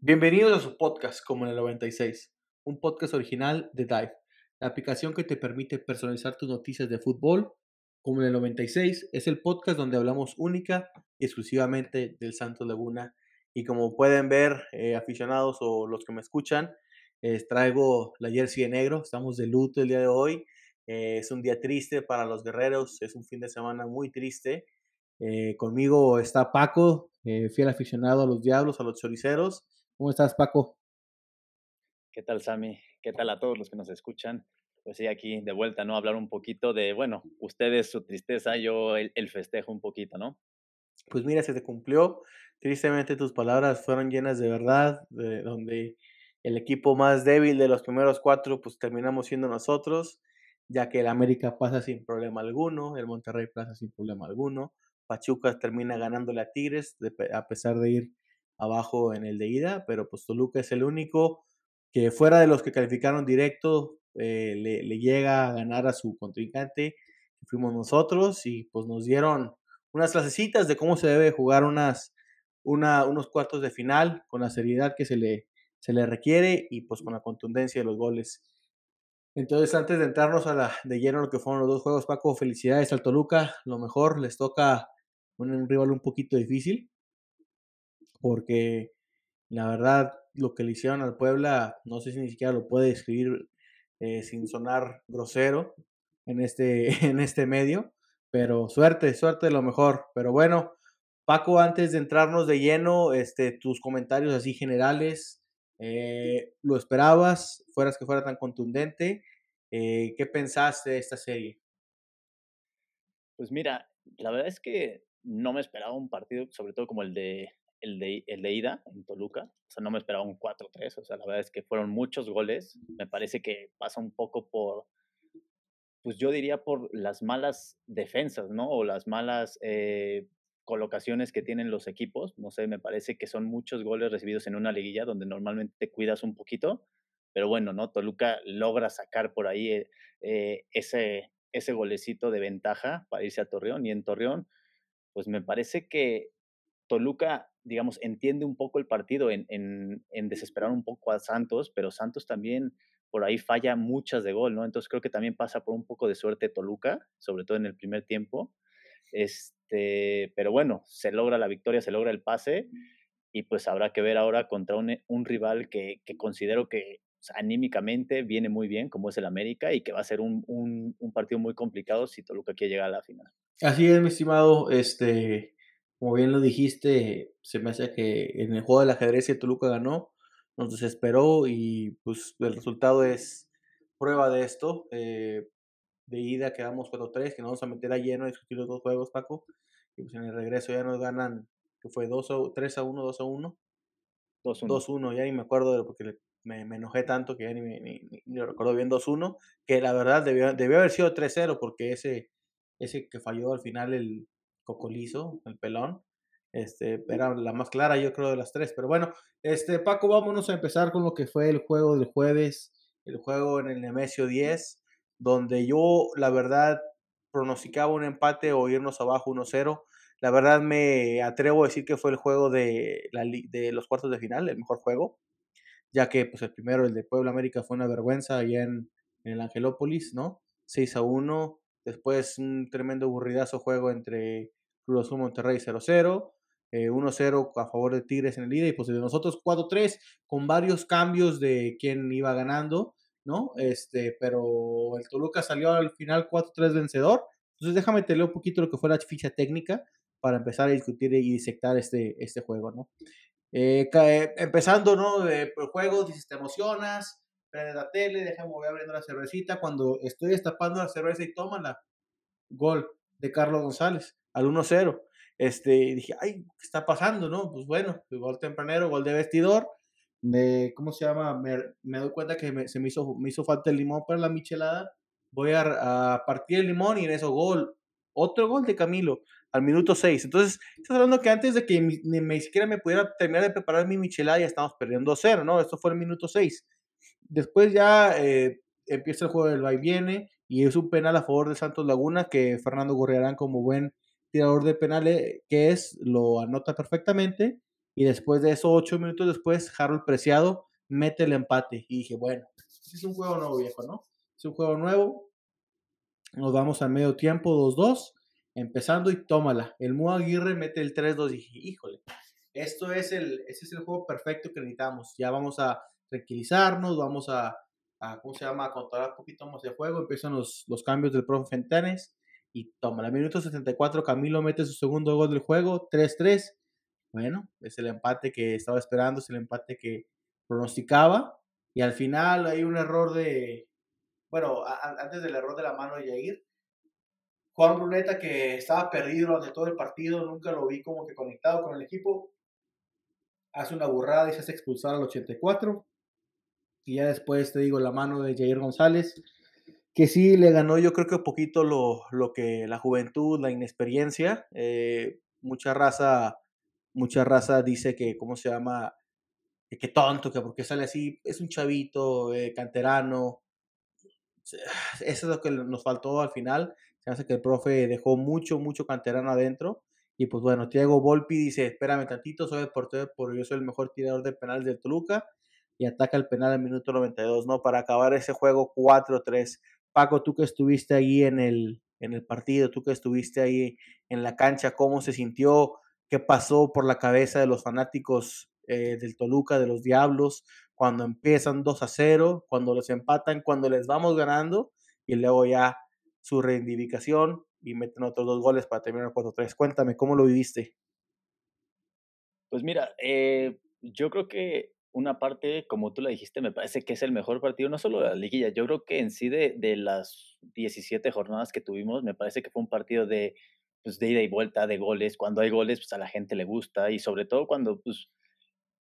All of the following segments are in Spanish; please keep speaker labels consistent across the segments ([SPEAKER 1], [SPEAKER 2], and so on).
[SPEAKER 1] Bienvenidos a su podcast como en el 96, un podcast original de Dive, la aplicación que te permite personalizar tus noticias de fútbol. Como en el 96 es el podcast donde hablamos única y exclusivamente del Santos Laguna. Y como pueden ver, eh, aficionados o los que me escuchan, traigo la jersey de negro. Estamos de luto el día de hoy. Eh, es un día triste para los guerreros, es un fin de semana muy triste. Eh, conmigo está Paco, fiel aficionado a los diablos, a los choriceros. ¿Cómo estás, Paco?
[SPEAKER 2] ¿Qué tal, Sammy? ¿Qué tal a todos los que nos escuchan? Pues sí, aquí de vuelta, ¿no? Hablar un poquito de, bueno, ustedes su tristeza, yo el, festejo un poquito, ¿no?
[SPEAKER 1] Pues mira, se te cumplió. Tristemente tus palabras fueron llenas de verdad, de donde el equipo más débil de los primeros cuatro, pues terminamos siendo nosotros, ya que el América pasa sin problema alguno, el Monterrey pasa sin problema alguno, Pachuca termina ganándole a Tigres, a pesar de ir abajo en el de ida, pero pues Toluca es el único que fuera de los que calificaron directo eh, le, llega a ganar a su contrincante, fuimos nosotros, y pues nos dieron unas clasecitas de cómo se debe jugar unas, una, unos cuartos de final con la seriedad que se le, se le requiere y pues con la contundencia de los goles. Entonces, antes de entrarnos a la, de lleno lo que fueron los dos juegos, Paco, felicidades al Toluca, lo mejor, les toca un rival un poquito difícil, porque la verdad lo que le hicieron al Puebla, no sé si ni siquiera lo puede describir eh, sin sonar grosero en este, en este medio, pero suerte, suerte lo mejor. Pero bueno, Paco, antes de entrarnos de lleno, este, tus comentarios así generales, eh, ¿lo esperabas? ¿Fueras que fuera tan contundente? Eh, ¿Qué pensaste de esta serie?
[SPEAKER 2] Pues mira, la verdad es que no me esperaba un partido, sobre todo como el de el de, el de ida en Toluca. O sea, no me esperaba un 4-3. O sea, la verdad es que fueron muchos goles. Me parece que pasa un poco por, pues yo diría por las malas defensas, ¿no? O las malas eh, colocaciones que tienen los equipos. No sé, me parece que son muchos goles recibidos en una liguilla donde normalmente te cuidas un poquito. Pero bueno, ¿no? Toluca logra sacar por ahí eh, eh, ese, ese golecito de ventaja para irse a Torreón. Y en Torreón, pues me parece que Toluca digamos, entiende un poco el partido en, en, desesperar un poco a Santos, pero Santos también por ahí falla muchas de gol, ¿no? Entonces creo que también pasa por un poco de suerte Toluca, sobre todo en el primer tiempo. Este, pero bueno, se logra la victoria, se logra el pase y pues habrá que ver ahora contra un, un rival que, que, considero que anímicamente viene muy bien, como es el América, y que va a ser un, un, partido muy complicado si Toluca quiere llegar a la final.
[SPEAKER 1] Así es, mi estimado, este, como bien lo dijiste, se me hace que en el juego del ajedrez Toluca ganó, nos desesperó y pues el resultado es prueba de esto. Eh, de ida quedamos 4-3, que nos vamos a meter a lleno a discutir los dos juegos, Paco. Y pues en el regreso ya nos ganan, que fue 2 3 a 1, 2 a 1. 2-1, ya ni me acuerdo porque me, me, enojé tanto que ya ni, ni, ni, recuerdo bien 2-1, que la verdad debió, debió haber sido 3-0 porque ese, ese que falló al final el, Cocolizo, el pelón. Este, era la más clara, yo creo, de las tres. Pero bueno, este, Paco, vámonos a empezar con lo que fue el juego del jueves, el juego en el Nemesio 10, donde yo, la verdad, pronosticaba un empate o irnos abajo 1-0. La verdad me atrevo a decir que fue el juego de, la, de los cuartos de final, el mejor juego, ya que pues el primero, el de Puebla América, fue una vergüenza allá en, en el Angelópolis, ¿no? 6 a 1. Después un tremendo aburridazo juego entre Cruz Azul Monterrey 0-0. 1-0 eh, a favor de Tigres en el ida y pues de nosotros 4-3 con varios cambios de quién iba ganando, ¿no? Este, pero el Toluca salió al final 4-3 vencedor. Entonces déjame te leo un poquito lo que fue la ficha técnica para empezar a discutir y disectar este, este juego, ¿no? Eh, eh, empezando, ¿no? el juego, dices, te emocionas, prendes la tele, déjame voy abriendo la cervecita. Cuando estoy destapando la cerveza y la gol de Carlos González al 1-0. Este, dije, ay, ¿qué está pasando, no? Pues bueno, gol tempranero, gol de vestidor. Me, ¿Cómo se llama? Me, me doy cuenta que se me hizo, me hizo falta el limón para la michelada. Voy a, partir el limón y en eso gol. otro gol de Camilo al minuto 6. Entonces, estás hablando que antes de que ni, ni siquiera me pudiera terminar de preparar mi michelada, ya estamos perdiendo 0, ¿no? Esto fue el minuto 6. Después ya eh, empieza el juego del va y viene y es un penal a favor de Santos Laguna que Fernando Gurriarán como buen tirador de penales que es, lo anota perfectamente y después de eso, ocho minutos después, Harold Preciado mete el empate y dije, bueno, es un juego nuevo viejo, ¿no? Es un juego nuevo, nos vamos a medio tiempo, 2-2, empezando y tómala. El Mu Aguirre mete el 3-2 y dije, híjole, esto es el, ese es el juego perfecto que necesitamos. Ya vamos a tranquilizarnos, vamos a, a ¿cómo se llama?, a controlar un poquito más de juego. Empiezan los, los cambios del profe Fentanes y tómala. Minuto 74, Camilo mete su segundo gol del juego, 3-3. Bueno, es el empate que estaba esperando, es el empate que pronosticaba. Y al final hay un error de, bueno, antes del error de la mano de Yair, Juan Bruneta, que estaba perdido durante todo el partido, nunca lo vi como que conectado con el equipo, hace una burrada y se hace expulsar al 84. Y ya después te digo la mano de Jair González, que sí le ganó yo creo que un poquito lo, lo que la juventud, la inexperiencia. Eh, mucha raza, mucha raza dice que, ¿cómo se llama? Que tonto, que porque sale así, es un chavito, eh, canterano, eso es lo que nos faltó al final. Se hace que el profe dejó mucho, mucho canterano adentro. Y pues bueno, Thiago Volpi dice, espérame tantito, soy el portero, porque yo soy el mejor tirador de penal de Toluca. Y ataca el penal al minuto 92, ¿no? Para acabar ese juego 4-3. Paco, tú que estuviste ahí en el, en el partido, tú que estuviste ahí en la cancha, ¿cómo se sintió? ¿Qué pasó por la cabeza de los fanáticos eh, del Toluca, de los Diablos? cuando empiezan 2 a 0, cuando los empatan, cuando les vamos ganando y luego ya su reivindicación y meten otros dos goles para terminar 4-3. Cuéntame, ¿cómo lo viviste?
[SPEAKER 2] Pues mira, eh, yo creo que una parte, como tú la dijiste, me parece que es el mejor partido, no solo de la liguilla, yo creo que en sí de, de las 17 jornadas que tuvimos, me parece que fue un partido de, pues, de ida y vuelta, de goles. Cuando hay goles, pues a la gente le gusta y sobre todo cuando pues,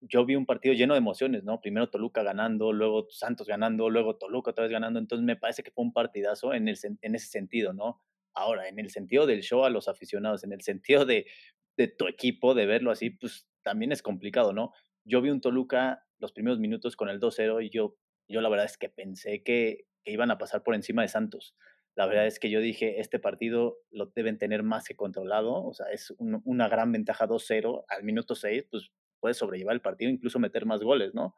[SPEAKER 2] yo vi un partido lleno de emociones, ¿no? Primero Toluca ganando, luego Santos ganando, luego Toluca otra vez ganando. Entonces me parece que fue un partidazo en, el, en ese sentido, ¿no? Ahora, en el sentido del show a los aficionados, en el sentido de, de tu equipo, de verlo así, pues también es complicado, ¿no? Yo vi un Toluca los primeros minutos con el 2-0 y yo, yo la verdad es que pensé que, que iban a pasar por encima de Santos. La verdad es que yo dije, este partido lo deben tener más que controlado, o sea, es una gran ventaja 2-0 al minuto 6, pues puedes sobrellevar el partido, incluso meter más goles, ¿no?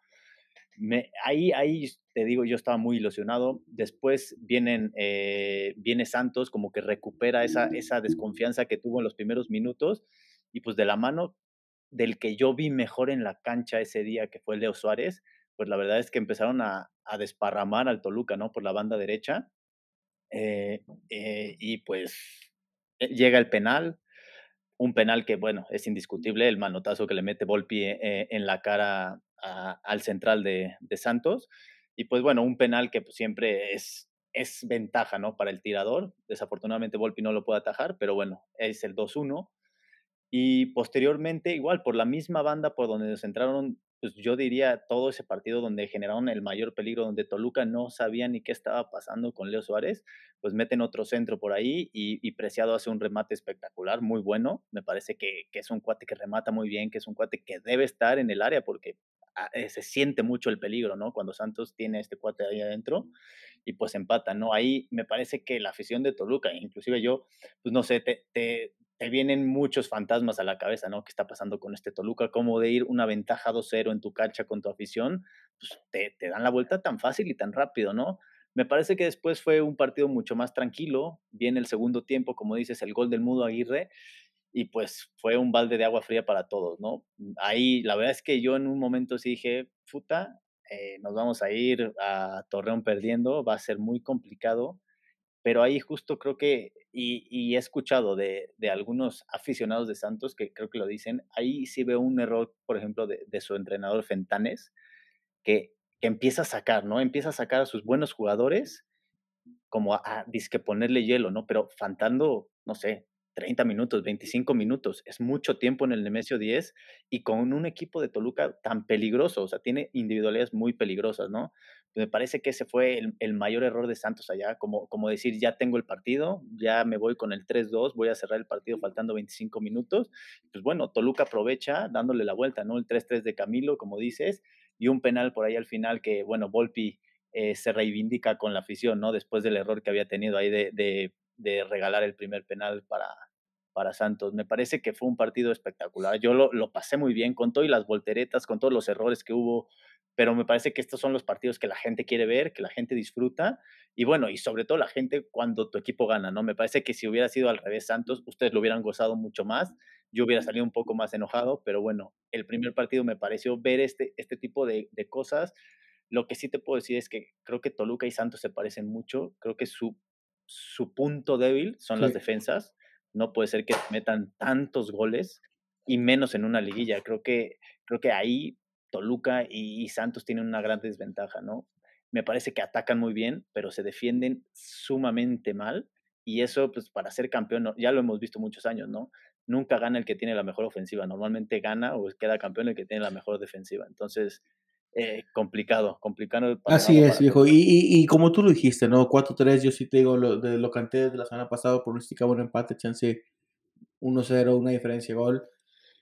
[SPEAKER 2] Me, ahí, ahí te digo, yo estaba muy ilusionado. Después vienen, eh, viene Santos, como que recupera esa, esa desconfianza que tuvo en los primeros minutos y pues de la mano del que yo vi mejor en la cancha ese día, que fue Leo Suárez, pues la verdad es que empezaron a, a desparramar al Toluca, ¿no? Por la banda derecha. Eh, eh, y pues llega el penal, un penal que, bueno, es indiscutible, el manotazo que le mete Volpi eh, en la cara al central de, Santos. Y pues bueno, un penal que pues, siempre es, es ventaja, ¿no? Para el tirador. Desafortunadamente Volpi no lo puede atajar, pero bueno, es el 2-1. Y posteriormente, igual, por la misma banda por donde nos entraron pues yo diría todo ese partido donde generaron el mayor peligro, donde Toluca no sabía ni qué estaba pasando con Leo Suárez, pues meten otro centro por ahí y, Preciado hace un remate espectacular, muy bueno. Me parece que, es un cuate que remata muy bien, que es un cuate que debe estar en el área porque ah, eh, se siente mucho el peligro, ¿no? Cuando Santos tiene este cuate ahí adentro y pues empata, ¿no? Ahí me parece que la afición de Toluca, inclusive yo, pues no sé, te, te, te vienen muchos fantasmas a la cabeza, ¿no? ¿Qué está pasando con este Toluca? ¿Cómo de ir una ventaja 2-0 en tu cancha con tu afición? Pues te, te, dan la vuelta tan fácil y tan rápido, ¿no? Me parece que después fue un partido mucho más tranquilo. Viene el segundo tiempo, como dices, el gol del Mudo Aguirre. Y pues fue un balde de agua fría para todos, ¿no? Ahí la verdad es que yo en un momento sí dije, puta, eh, nos vamos a ir a Torreón perdiendo, va a ser muy complicado pero ahí justo creo que, y, he escuchado de, algunos aficionados de Santos que creo que lo dicen, ahí sí veo un error, por ejemplo, de, de su entrenador Fentanes, que, que, empieza a sacar, ¿no? Empieza a sacar a sus buenos jugadores como a, a disque ponerle hielo, ¿no? Pero faltando, no sé, 30 minutos, 25 minutos. Es mucho tiempo en el Nemesio 10 y con un equipo de Toluca tan peligroso, o sea, tiene individualidades muy peligrosas, ¿no? Me parece que ese fue el, mayor error de Santos allá, como, como decir, ya tengo el partido, ya me voy con el 3-2, voy a cerrar el partido faltando 25 minutos. Pues bueno, Toluca aprovecha dándole la vuelta, ¿no? El 3-3 de Camilo, como dices, y un penal por ahí al final que, bueno, Volpi eh, se reivindica con la afición, ¿no? Después del error que había tenido ahí de, de de regalar el primer penal para, para Santos. Me parece que fue un partido espectacular. Yo lo, lo, pasé muy bien con todas las volteretas, con todos los errores que hubo, pero me parece que estos son los partidos que la gente quiere ver, que la gente disfruta y bueno, y sobre todo la gente cuando tu equipo gana, ¿no? Me parece que si hubiera sido al revés Santos, ustedes lo hubieran gozado mucho más. Yo hubiera salido un poco más enojado, pero bueno, el primer partido me pareció ver este, este tipo de, de cosas. Lo que sí te puedo decir es que creo que Toluca y Santos se parecen mucho. Creo que su su punto débil son las defensas. No puede ser que metan tantos goles y menos en una liguilla. Creo que, creo que ahí Toluca y, Santos tienen una gran desventaja, ¿no? Me parece que atacan muy bien, pero se defienden sumamente mal. Y eso, pues, para ser campeón, ya lo hemos visto muchos años, ¿no? Nunca gana el que tiene la mejor ofensiva. Normalmente gana o queda campeón el que tiene la mejor defensiva. Entonces, eh, complicado, complicado.
[SPEAKER 1] Así es, viejo. Y, y, como tú lo dijiste, ¿no? 4-3, yo sí te digo, lo, de, lo canté desde la semana pasada, pronosticaba un empate, chance 1-0, una diferencia de gol.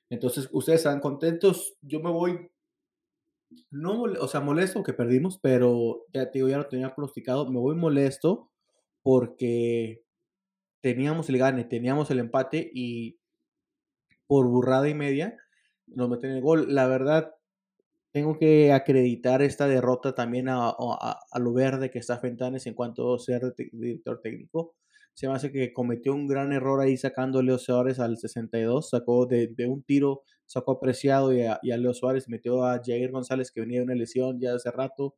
[SPEAKER 1] Entonces, ustedes están contentos. Yo me voy, no, o sea, molesto que perdimos, pero ya te digo, ya lo tenía pronosticado. Me voy molesto porque teníamos el gane, teníamos el empate y por burrada y media nos meten el gol. La verdad, tengo que acreditar esta derrota también a, lo verde que está Fentanes en cuanto a ser director técnico. Se me hace que cometió un gran error ahí sacando a Leo Suárez al 62, sacó de, un tiro, sacó apreciado y a, Leo Suárez, metió a Jair González que venía de una lesión ya hace rato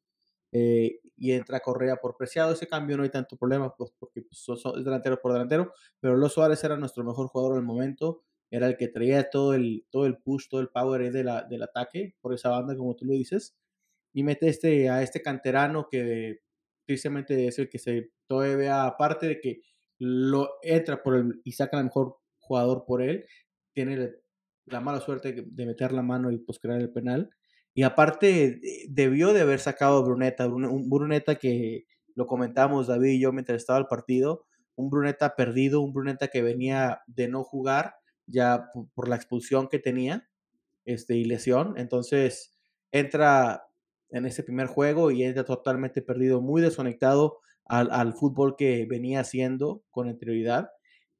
[SPEAKER 1] eh, y entra Correa por preciado. Ese cambio no hay tanto problema pues, porque pues, es delantero por delantero, pero Leo Suárez era nuestro mejor jugador del momento era el que traía todo el, todo el push, todo el power de del ataque por esa banda, como tú lo dices, y mete este, a este canterano que tristemente es el que se todavía, aparte de que lo entra por el, y saca el mejor jugador por él, tiene la mala suerte de meter la mano y pues crear el penal. Y aparte debió de haber sacado a Bruneta, un Bruneta que lo comentamos David y yo mientras estaba el partido, un Bruneta perdido, un Bruneta que venía de no jugar ya por, la expulsión que tenía este, y lesión. Entonces entra en ese primer juego y entra totalmente perdido, muy desconectado al, fútbol que venía haciendo con anterioridad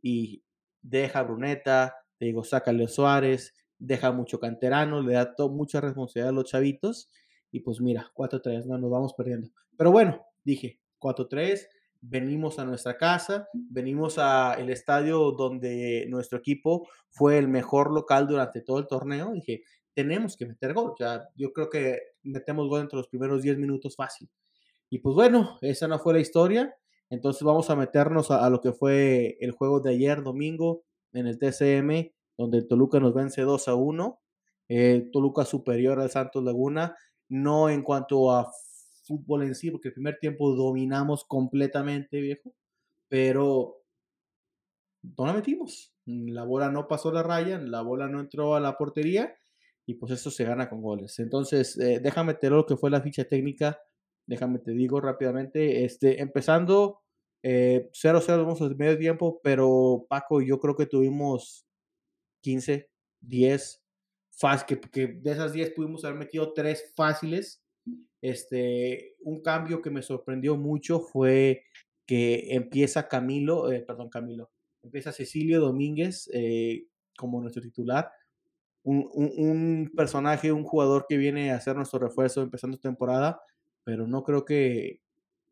[SPEAKER 1] y deja a Bruneta, digo, saca a Suárez, deja mucho canterano, le da mucha responsabilidad a los chavitos y pues mira, 4-3, no nos vamos perdiendo. Pero bueno, dije, 4-3, venimos a nuestra casa, venimos al estadio donde nuestro equipo fue el mejor local durante todo el torneo. Dije, tenemos que meter gol. Ya, yo creo que metemos gol entre los primeros 10 minutos fácil. Y pues bueno, esa no fue la historia. Entonces vamos a meternos a, lo que fue el juego de ayer domingo en el TCM, donde Toluca nos vence 2 a 1. Eh, Toluca superior al Santos Laguna, no en cuanto a fútbol en sí, porque el primer tiempo dominamos completamente, viejo, pero no la metimos. La bola no pasó la raya, la bola no entró a la portería y pues eso se gana con goles. Entonces, eh, déjame te lo que fue la ficha técnica, déjame te digo rápidamente, este, empezando 0-0 eh, vamos al medio tiempo, pero Paco, yo creo que tuvimos 15, 10, fácil, que, de esas 10 pudimos haber metido 3 fáciles este, un cambio que me sorprendió mucho fue que empieza Camilo, eh, perdón, Camilo, empieza Cecilio Domínguez eh, como nuestro titular. Un, un, personaje, un jugador que viene a hacer nuestro refuerzo empezando temporada, pero no creo que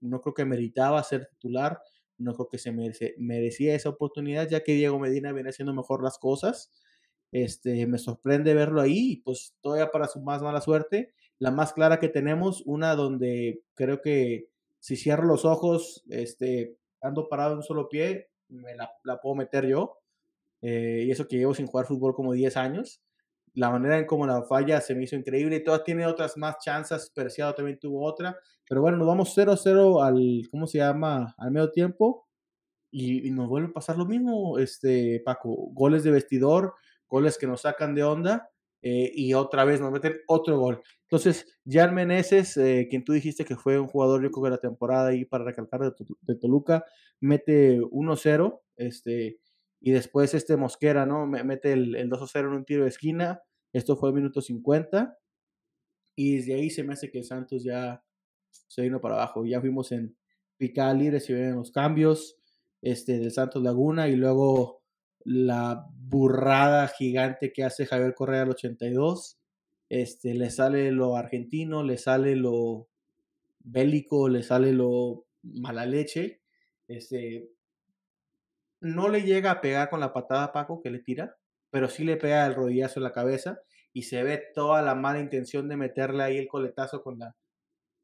[SPEAKER 1] no creo que meritaba ser titular, no creo que se merecía esa oportunidad, ya que Diego Medina viene haciendo mejor las cosas. Este, me sorprende verlo ahí, pues todavía para su más mala suerte, la más clara que tenemos, una donde creo que si cierro los ojos, este, ando parado en un solo pie, me la, puedo meter yo. Eh, y eso que llevo sin jugar fútbol como 10 años. La manera en cómo la falla se me hizo increíble. Y todas tiene otras más chances. Preciado también tuvo otra. Pero bueno, nos vamos 0-0 al, ¿cómo se llama? Al medio tiempo. y, nos vuelve a pasar lo mismo, este, Paco, goles de vestidor, goles que nos sacan de onda eh, y otra vez nos meten otro gol. Entonces, Jan Meneses, eh, quien tú dijiste que fue un jugador rico de la temporada y para recalcar de, Toluca, mete 1-0, este, y después este Mosquera, ¿no? Mete el, el 2-0 en un tiro de esquina, esto fue el minuto 50, y desde ahí se me hace que Santos ya se vino para abajo, ya fuimos en se ven los cambios, este, del Santos Laguna y luego la burrada gigante que hace Javier Correa al 82. Este, le sale lo argentino, le sale lo bélico, le sale lo mala leche. Este, no le llega a pegar con la patada a Paco que le tira, pero sí le pega el rodillazo en la cabeza y se ve toda la mala intención de meterle ahí el coletazo con la,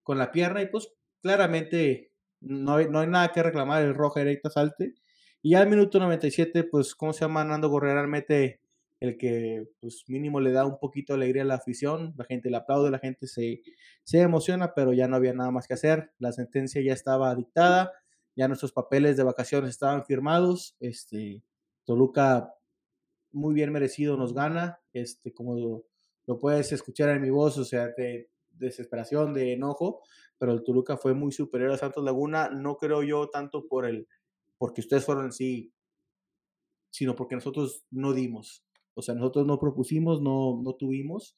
[SPEAKER 1] con la pierna y pues claramente no hay, no hay nada que reclamar, el rojo directa salte. Y al minuto 97, pues, ¿cómo se llama? Nando Gorrera mete el que, pues, mínimo le da un poquito de alegría a la afición. La gente le aplaude, la gente se, se emociona, pero ya no había nada más que hacer. La sentencia ya estaba dictada, ya nuestros papeles de vacaciones estaban firmados. Este, Toluca, muy bien merecido, nos gana. Este, como lo, puedes escuchar en mi voz, o sea, de desesperación, de enojo, pero el Toluca fue muy superior a Santos Laguna, no creo yo tanto por el, porque ustedes fueron sí, sino porque nosotros no dimos, o sea, nosotros no propusimos, no, no tuvimos,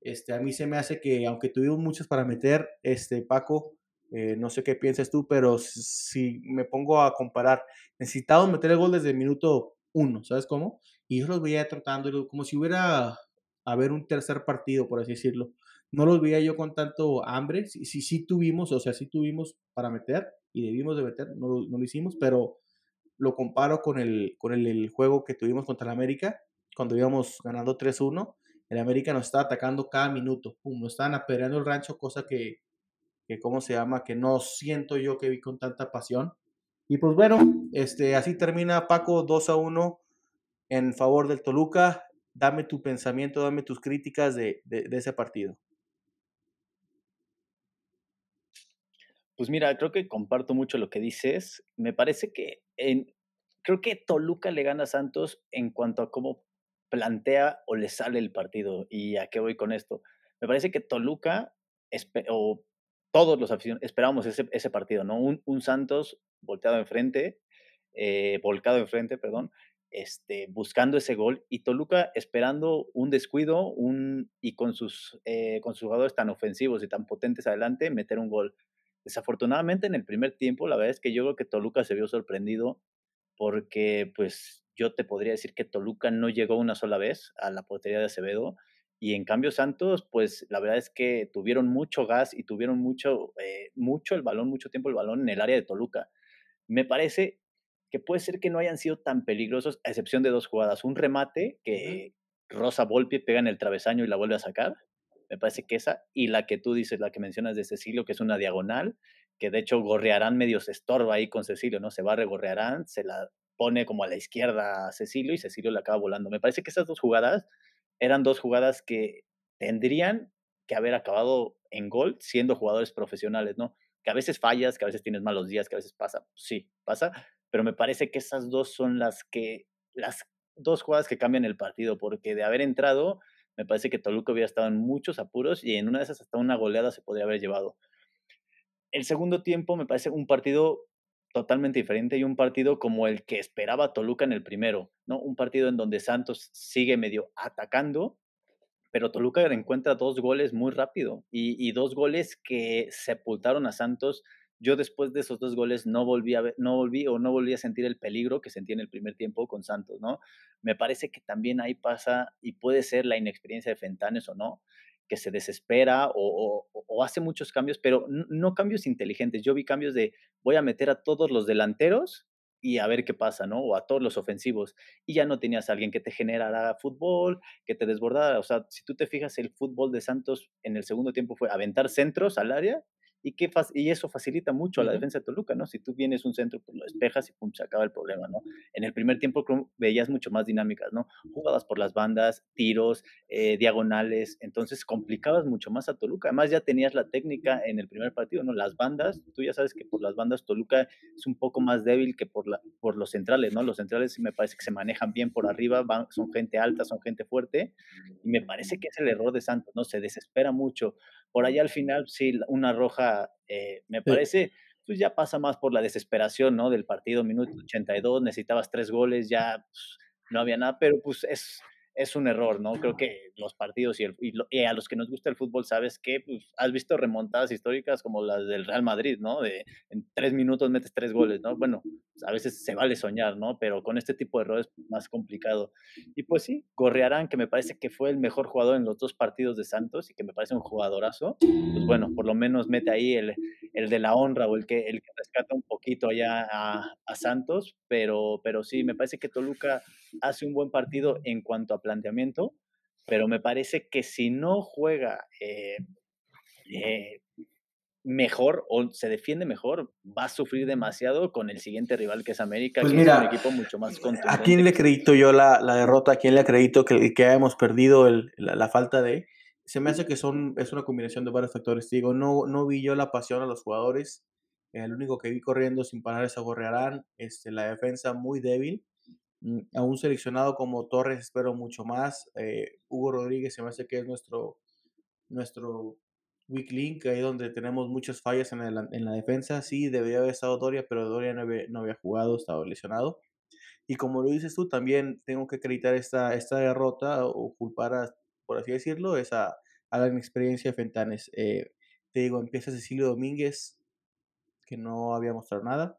[SPEAKER 1] este, a mí se me hace que, aunque tuvimos muchos para meter, este, Paco, eh, no sé qué piensas tú, pero si me pongo a comparar, necesitamos meter el gol desde el minuto uno, ¿sabes cómo? Y yo los veía tratando como si hubiera haber un tercer partido, por así decirlo no los veía yo con tanto hambre. Sí, sí, sí tuvimos, o sea, sí tuvimos para meter y debimos de meter, no, no lo hicimos, pero lo comparo con el, con el, juego que tuvimos contra el América, cuando íbamos ganando 3-1. El América nos estaba atacando cada minuto, pum, nos estaban apedreando el rancho, cosa que, que, ¿cómo se llama? Que no siento yo que vi con tanta pasión. Y pues bueno, este, así termina Paco 2 a 1 en favor del Toluca. Dame tu pensamiento, dame tus críticas de, ese partido.
[SPEAKER 2] Pues mira, creo que comparto mucho lo que dices. Me parece que creo que Toluca le gana a Santos en cuanto a cómo plantea o le sale el partido. ¿Y a qué voy con esto? Me parece que Toluca, o todos los aficionados, esperábamos ese, partido, ¿no? Un, un Santos volteado enfrente, eh, volcado enfrente, perdón, este, buscando ese gol y Toluca esperando un descuido y con sus, eh, con sus jugadores tan ofensivos y tan potentes adelante, meter un gol. Desafortunadamente en el primer tiempo, la verdad es que yo creo que Toluca se vio sorprendido porque pues yo te podría decir que Toluca no llegó una sola vez a la portería de Acevedo y en cambio Santos pues la verdad es que tuvieron mucho gas y tuvieron mucho, eh, mucho el balón, mucho tiempo el balón en el área de Toluca. Me parece que puede ser que no hayan sido tan peligrosos a excepción de dos jugadas. Un remate que Rosa Volpi pega en el travesaño y la vuelve a sacar me parece que esa, y la que tú dices, la que mencionas de Cecilio, que es una diagonal, que de hecho Gorrearán medio se estorba ahí con Cecilio, ¿no? Se va a regorrearán, se la pone como a la izquierda a Cecilio y Cecilio la acaba volando. Me parece que esas dos jugadas eran dos jugadas que tendrían que haber acabado en gol siendo jugadores profesionales, ¿no? Que a veces fallas, que a veces tienes malos días, que a veces pasa, sí, pasa, pero me parece que esas dos son las que, las dos jugadas que cambian el partido, porque de haber entrado, me parece que Toluca hubiera estado en muchos apuros y en una de esas hasta una goleada se podría haber llevado. El segundo tiempo me parece un partido totalmente diferente y un partido como el que esperaba Toluca en el primero, ¿no? Un partido en donde Santos sigue medio atacando, pero Toluca encuentra dos goles muy rápido y, y dos goles que sepultaron a Santos yo después de esos dos goles no volví a no volví o no volví a sentir el peligro que sentí en el primer tiempo con Santos, ¿no? Me parece que también ahí pasa y puede ser la inexperiencia de Fentanes o no, que se desespera o, hace muchos cambios, pero no, cambios inteligentes. Yo vi cambios de voy a meter a todos los delanteros y a ver qué pasa, ¿no? O a todos los ofensivos. Y ya no tenías a alguien que te generara fútbol, que te desbordara. O sea, si tú te fijas, el fútbol de Santos en el segundo tiempo fue aventar centros al área y, que y eso facilita mucho a la defensa de Toluca, ¿no? Si tú vienes un centro, pues lo despejas y pum, se acaba el problema, ¿no? En el primer tiempo veías mucho más dinámicas, ¿no? Jugadas por las bandas, tiros, eh, diagonales, entonces complicabas mucho más a Toluca. Además ya tenías la técnica en el primer partido, ¿no? Las bandas, tú ya sabes que por las bandas Toluca es un poco más débil que por, la, por los centrales, ¿no? Los centrales me parece que se manejan bien por arriba, van, son gente alta, son gente fuerte, y me parece que es el error de Santos, ¿no? Se desespera mucho. Por allá al final, sí, una roja, eh, me parece, pues ya pasa más por la desesperación, ¿no? Del partido, minuto 82, necesitabas tres goles, ya pues, no había nada, pero pues es, es un error, ¿no? Creo que los partidos y, a los que nos gusta el fútbol, sabes que pues, has visto remontadas históricas como las del Real Madrid, ¿no? De en tres minutos metes tres goles, ¿no? Bueno, a veces se vale soñar, ¿no? Pero con este tipo de errores más complicado. Y pues sí, Gorriarán, que me parece que fue el mejor jugador en los dos partidos de Santos y que me parece un jugadorazo, pues bueno, por lo menos mete ahí el, el de la honra o el que, el que rescata un poquito allá a, a Santos, pero, pero sí, me parece que Toluca hace un buen partido en cuanto a planteamiento, pero me parece que si no juega eh, eh, mejor o se defiende mejor, va a sufrir demasiado con el siguiente rival que es América,
[SPEAKER 1] pues
[SPEAKER 2] que
[SPEAKER 1] mira,
[SPEAKER 2] es un equipo mucho más contundente.
[SPEAKER 1] ¿A quién le acredito yo la, la, derrota? ¿A quién le acredito que, que hemos perdido el, la, la, falta de? Se me hace que son, es una combinación de varios factores. Digo, no, no vi yo la pasión a los jugadores. El único que vi corriendo sin parar es a Gorrearán. Este, la defensa muy débil. Mm, a un seleccionado como Torres espero mucho más. Eh, Hugo Rodríguez se me hace que es nuestro, nuestro weak link, ahí donde tenemos muchas fallas en, la defensa. Sí, debería haber estado Doria, pero Doria no había, jugado, estaba lesionado. Y como lo dices tú, también tengo que acreditar esta, esta derrota o culpar, a, por así decirlo, esa a la inexperiencia de Fentanes. Eh, te digo, empieza Cecilio Domínguez, que no había mostrado nada.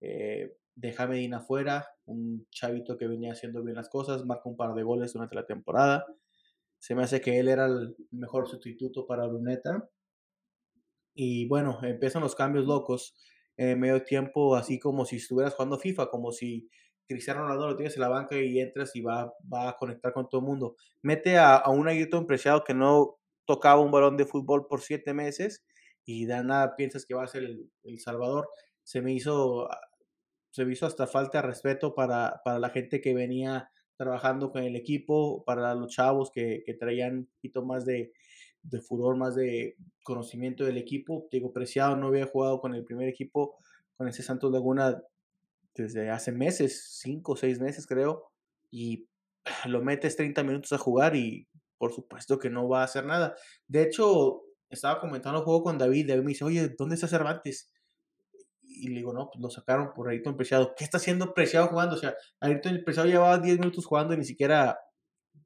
[SPEAKER 1] Eh, deja Medina fuera, un chavito que venía haciendo bien las cosas, marca un par de goles durante la temporada. Se me hace que él era el mejor sustituto para Luneta. Y bueno, empiezan los cambios locos en medio tiempo, así como si estuvieras jugando FIFA, como si Cristiano Ronaldo lo tienes en la banca y entras y va, va a conectar con todo el mundo. Mete a, a un Ayrton Preciado que no tocaba un balón de fútbol por siete meses y de nada piensas que va a ser el, el Salvador. Se me hizo se hizo hasta falta de respeto para, para la gente que venía trabajando con el equipo, para los chavos que, que traían un poquito más de, de, furor, más de conocimiento del equipo. Digo, Preciado no había jugado con el primer equipo, con ese Santos Laguna desde hace meses, cinco o seis meses creo, y lo metes 30 minutos a jugar y por supuesto que no va a hacer nada. De hecho, estaba comentando el juego con David, David me dice, oye, ¿dónde está Cervantes? Y le digo, no, pues lo sacaron por Ayrton Preciado. ¿Qué está haciendo Preciado jugando? O sea, Ayrton Preciado llevaba 10 minutos jugando y ni siquiera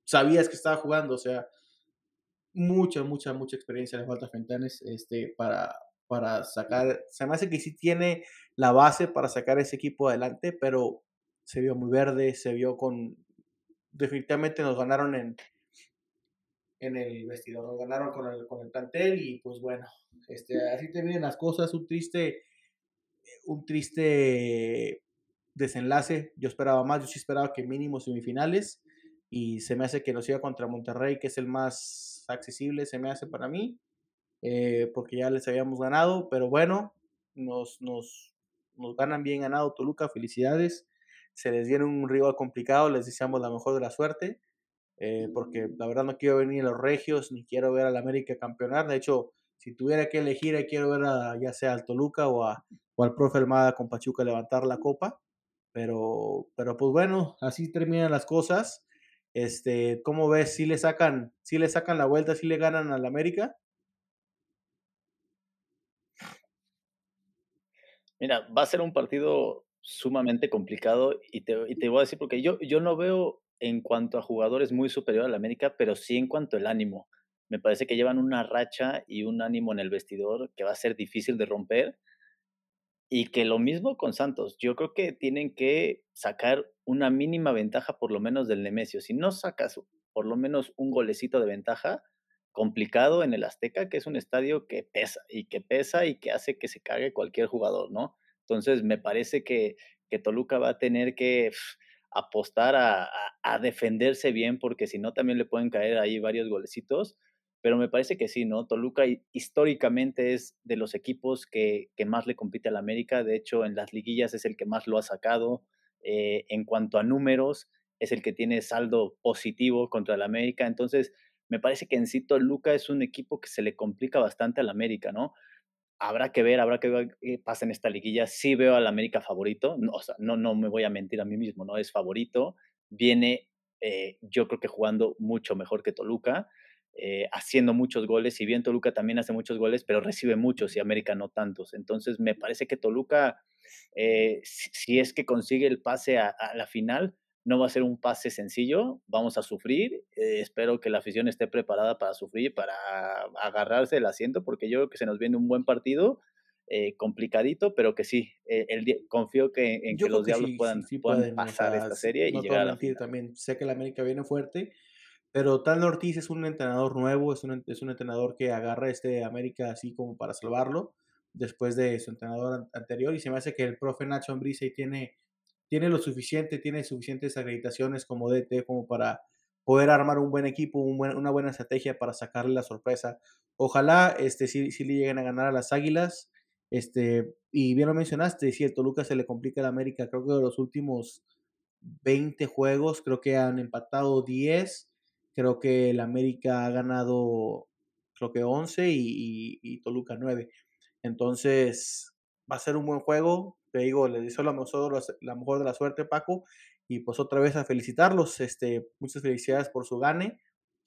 [SPEAKER 1] sabías que estaba jugando. O sea, mucha, mucha, mucha experiencia le falta a Fentanes este, para, para sacar. Se me hace que sí tiene la base para sacar ese equipo adelante, pero se vio muy verde, se vio con. Definitivamente nos ganaron en, en el vestidor, nos ganaron con el, con el plantel y pues bueno, este, así te vienen las cosas, un triste un triste desenlace. Yo esperaba más, yo sí esperaba que mínimo semifinales y se me hace que nos iba contra Monterrey, que es el más accesible, se me hace para mí, eh, porque ya les habíamos ganado, pero bueno, nos, nos, nos ganan bien ganado Toluca, felicidades. Se les dieron un rival complicado, les deseamos la mejor de la suerte, eh, porque la verdad no quiero venir a los regios, ni quiero ver al América campeonar. De hecho, si tuviera que elegir, quiero ver a, ya sea al Toluca o, a, al profe Almada con Pachuca levantar la copa. Pero, pero pues bueno, así terminan las cosas. Este, ¿cómo ves? Si le sacan, si le sacan la vuelta, si le ganan al América.
[SPEAKER 2] Mira, va a ser un partido sumamente complicado y te, y te voy a decir porque yo, yo no veo en cuanto a jugadores muy superior al América, pero sí en cuanto al ánimo me parece que llevan una racha y un ánimo en el vestidor que va a ser difícil de romper. Y que lo mismo con Santos, yo creo que tienen que sacar una mínima ventaja por lo menos del Nemesio. Si no sacas por lo menos un golecito de ventaja, complicado en el Azteca, que es un estadio que pesa y que pesa y que hace que se cague cualquier jugador, ¿no? Entonces me parece que, que Toluca va a tener que apostar a, a, a defenderse bien porque si no también le pueden caer ahí varios golecitos pero me parece que sí, ¿no? Toluca históricamente es de los equipos que, que más le compite al América, de hecho en las liguillas es el que más lo ha sacado, eh, en cuanto a números es el que tiene saldo positivo contra el América, entonces me parece que en sí Toluca es un equipo que se le complica bastante al América, ¿no? Habrá que ver, habrá que ver qué pasa en esta liguilla. Sí veo al América favorito, no, o sea, no, no me voy a mentir a mí mismo, ¿no? Es favorito, viene eh, yo creo que jugando mucho mejor que Toluca, eh, haciendo muchos goles, si bien Toluca también hace muchos goles, pero recibe muchos y América no tantos. Entonces me parece que Toluca, eh, si, es que consigue el pase a, la final, no va a ser un pase sencillo, vamos a sufrir, espero que la afición esté preparada para sufrir, para agarrarse el asiento, porque yo creo que se nos viene un buen partido eh, complicadito, pero que sí, eh, el, confío que, en que los Diablos puedan, puedan, pasar esta serie y llegar a la final.
[SPEAKER 1] También sé que la América viene fuerte, pero Tal Ortiz es un entrenador nuevo, es un, es un entrenador que agarra este América así como para salvarlo después de su entrenador anterior y se me hace que el profe Nacho Ambriz tiene, tiene lo suficiente, tiene suficientes acreditaciones como DT como para poder armar un buen equipo, una buena estrategia para sacarle la sorpresa. Ojalá este, si, si le lleguen a ganar a las Águilas, este, y bien lo mencionaste, si el Toluca se le complica al América, creo que de los últimos 20 juegos, creo que han empatado 10, creo que el América ha ganado, creo que 11 y, Toluca 9. Entonces, va a ser un buen juego, te digo, le deseo la mejor, de la suerte, Paco, y pues otra vez a felicitarlos, este, muchas felicidades por su gane.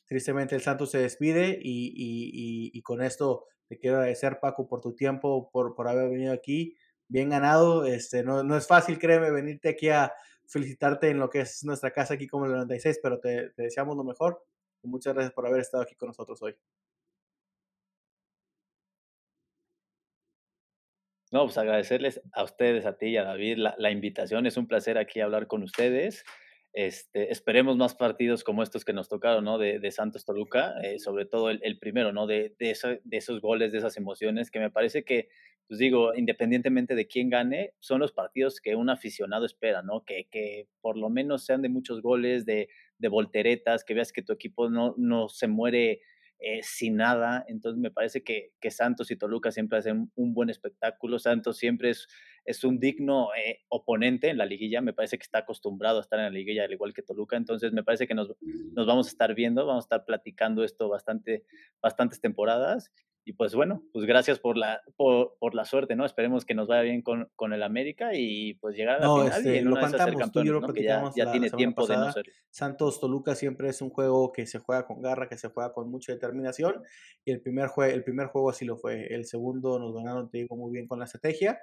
[SPEAKER 1] Tristemente el Santos se despide y, y con esto te quiero agradecer, Paco, por tu tiempo, por, por haber venido aquí. Bien ganado. Este, no, no es fácil, créeme, venirte aquí a felicitarte en lo que es nuestra casa aquí como el 96, pero te, deseamos lo mejor. muchas gracias por haber estado aquí con nosotros hoy.
[SPEAKER 2] No, pues agradecerles a ustedes, a ti y a David la invitación. Es un placer aquí hablar con ustedes. Este, esperemos más partidos como estos que nos tocaron, ¿no? De, Santos Toluca, eh, sobre todo el, primero, ¿no? De, de, de, esos goles, de esas emociones, que me parece que, pues digo, independientemente de quién gane, son los partidos que un aficionado espera, ¿no? Que, que por lo menos sean de muchos goles, de, de volteretas, que veas que tu equipo no, no se muere eh, sin nada. Entonces me parece que, que, Santos y Toluca siempre hacen un buen espectáculo. Santos siempre es, es un digno eh, oponente en la liguilla. Me parece que está acostumbrado a estar en la liguilla al igual que Toluca. Entonces me parece que nos, nos vamos a estar viendo, vamos a estar platicando esto bastante, bastantes temporadas y pues bueno, pues gracias por la, por, por, la suerte, ¿no? Esperemos que nos vaya bien con, con el América y pues llegar a la final y este, en una de esas ser campeones, ¿no? Que ya, ya tiene tiempo de no ser.
[SPEAKER 1] Santos Toluca siempre es un juego que se juega con garra, que se juega con mucha determinación y el primer, el primer juego así lo fue. El segundo nos ganaron, te digo, muy bien con la estrategia,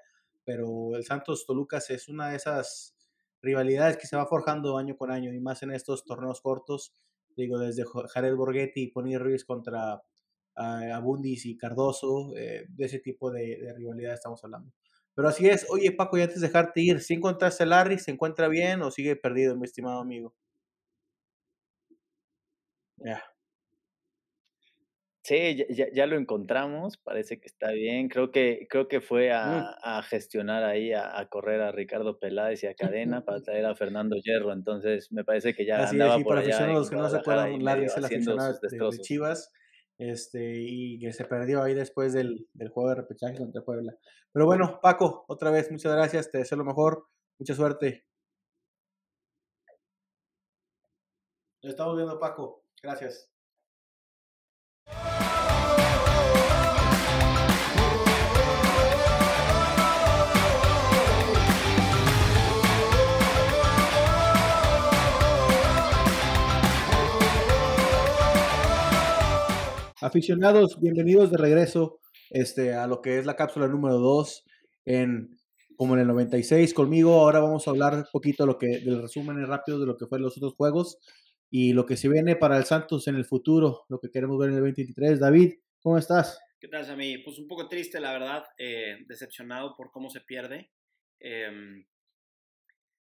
[SPEAKER 1] pero el Santos Toluca es una de esas rivalidades que se va forjando año con año y más en estos torneos cortos, digo, desde Jared Borghetti y Pony Ruiz contra a Abundis y Cardoso, eh, de ese tipo de, rivalidad estamos hablando. Pero así es, oye Paco, y antes de dejarte ir, ¿si encontraste a Larry? ¿Se encuentra bien o sigue perdido, mi estimado amigo?
[SPEAKER 2] Ya. Sí, ya, lo encontramos, parece que está bien. Creo que, creo que fue a, mm. gestionar ahí, a, correr a Ricardo Peláez y a Cadena para traer a Fernando Hierro. Entonces, me parece que ya andaba por allá.
[SPEAKER 1] los que no se acuerdan, Larry es el aficionado de Chivas este, y que se perdió ahí después del, del juego de repechaje contra Puebla. Pero bueno, Paco, otra vez, muchas gracias, te deseo lo mejor, mucha suerte. Estamos viendo, Paco, gracias. Aficionados, bienvenidos de regreso este, a lo que es la cápsula número 2 en como en el 96 conmigo. Ahora vamos a hablar un poquito lo que, del resumen rápido de lo que fueron los otros juegos y lo que se viene para el Santos en el futuro, lo que queremos ver en el 2023. David, ¿cómo estás?
[SPEAKER 3] ¿Qué tal, mí Pues un poco triste, la verdad, eh, decepcionado por cómo se pierde. Em,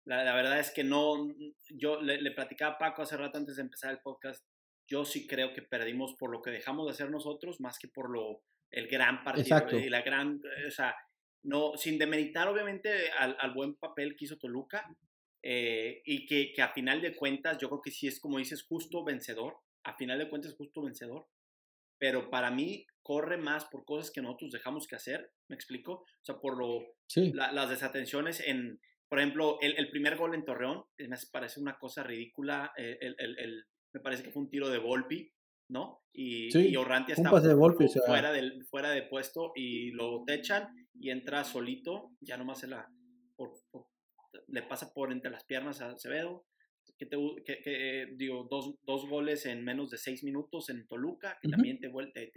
[SPEAKER 3] la, verdad es que no, yo le, platicaba a Paco hace rato antes de empezar el podcast, yo sí creo que perdimos por lo que dejamos de hacer nosotros, más que por lo el gran partido y la gran, eh, o sea, no, sin demeritar obviamente al, al buen papel que hizo Toluca eh, y que, que, a final de cuentas yo creo que sí es como dices justo vencedor, a final de cuentas justo vencedor, pero para mí corre más por cosas que nosotros dejamos que hacer, ¿me explico? O sea, por lo, las desatenciones en, por ejemplo, el, primer gol en Torreón, eh, me parece una cosa ridícula, eh, el, me parece que fue un tiro de Volpi, ¿no? Y,
[SPEAKER 1] sí,
[SPEAKER 3] Orrantia
[SPEAKER 1] está
[SPEAKER 3] fuera, del, fuera de puesto y lo techan y entra solito, ya nomás se la, le pasa por entre las piernas a Acevedo, que, te, que, digo, dos, dos, goles en menos de seis minutos en Toluca, que también te vuelve,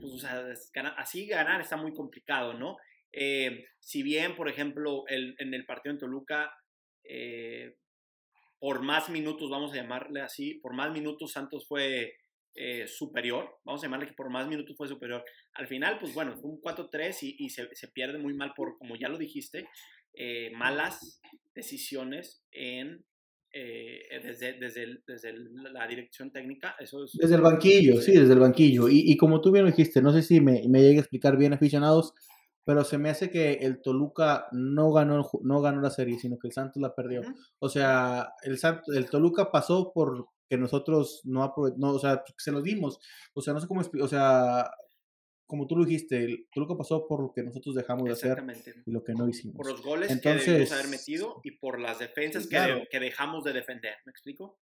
[SPEAKER 3] pues, o sea, así ganar está muy complicado, ¿no? Eh, si bien, por ejemplo, el, en el partido en Toluca, eh, por más minutos, vamos a llamarle así, por más minutos Santos fue eh, superior, vamos a llamarle que por más minutos fue superior. Al final, pues bueno, fue un 4-3 y, y se, se, pierde muy mal por, como ya lo dijiste, malas decisiones en eh, desde, desde, desde, la dirección técnica. Eso es,
[SPEAKER 1] desde el banquillo, sí, desde el banquillo. Y, y, como tú bien lo dijiste, no sé si me, me llegue a explicar bien aficionados, pero se me hace que el Toluca no ganó, no ganó la serie, sino que el Santos la perdió. O sea, el, Santos, el Toluca pasó por que nosotros no, no o sea, se lo dimos. O sea, no sé cómo, o sea, como tú lo dijiste, el Toluca pasó por lo que nosotros dejamos de hacer y lo que no hicimos.
[SPEAKER 3] Por los goles Entonces, que debimos haber metido y por las defensas que, que, dejamos de defender. ¿Me explico?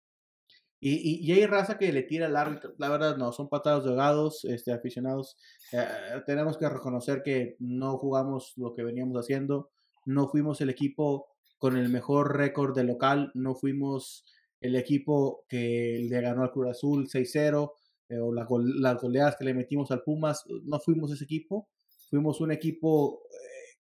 [SPEAKER 1] Y, y, hay raza que le tira al árbitro. La verdad, no, son patados de ahogados, este, aficionados. Eh, tenemos que reconocer que no jugamos lo que veníamos haciendo. No fuimos el equipo con el mejor récord de local. No fuimos el equipo que le ganó al Cruz Azul 6-0 eh, o las, goleadas que le metimos al Pumas, no fuimos ese equipo, fuimos un equipo eh,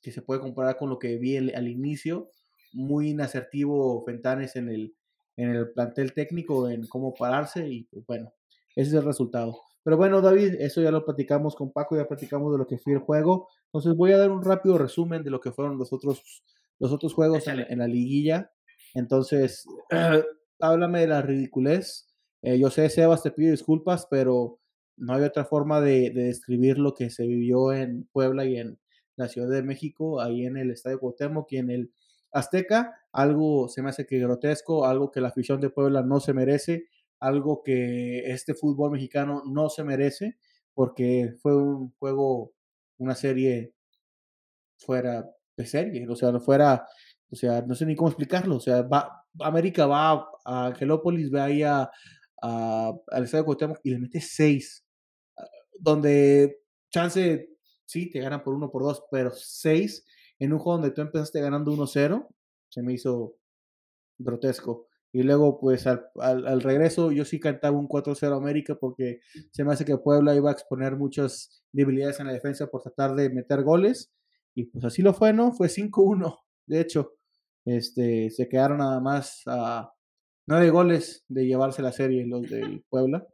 [SPEAKER 1] que se puede comparar con lo que vi al inicio, muy inasertivo Fentanes en el, en el plantel técnico, en cómo pararse y pues, bueno, ese es el resultado. Pero bueno, David, eso ya lo platicamos con Paco, ya platicamos de lo que fue el juego. Entonces voy a dar un rápido resumen de lo que fueron los otros, los otros juegos en, la liguilla. Entonces, háblame de la ridiculez eh, yo sé, Sebas, te pido disculpas, pero no hay otra forma de, describir lo que se vivió en Puebla y en la Ciudad de México, ahí en el Estadio Cuauhtémoc y en el Azteca. Algo se me hace que grotesco, algo que la afición de Puebla no se merece, algo que este fútbol mexicano no se merece, porque fue un juego, una serie fuera de serie, o sea, no fuera, o sea, no sé ni cómo explicarlo, o sea, va, América va a Angelópolis, ve ahí a, al estadio Cuauhtémoc y le mete 6, ah, donde chance, sí, te ganan por 1 por 2, pero 6 en un juego donde tú empezaste ganando 1-0, se me hizo grotesco. Y luego, pues al, al, regreso, yo sí cantaba un 4-0 América porque se me hace que Puebla iba a exponer muchas debilidades en la defensa por tratar de meter goles. Y pues así lo fue, ¿no? Fue 5-1. De hecho, este, se quedaron nada más a, nueve goles de llevarse la serie los del Puebla.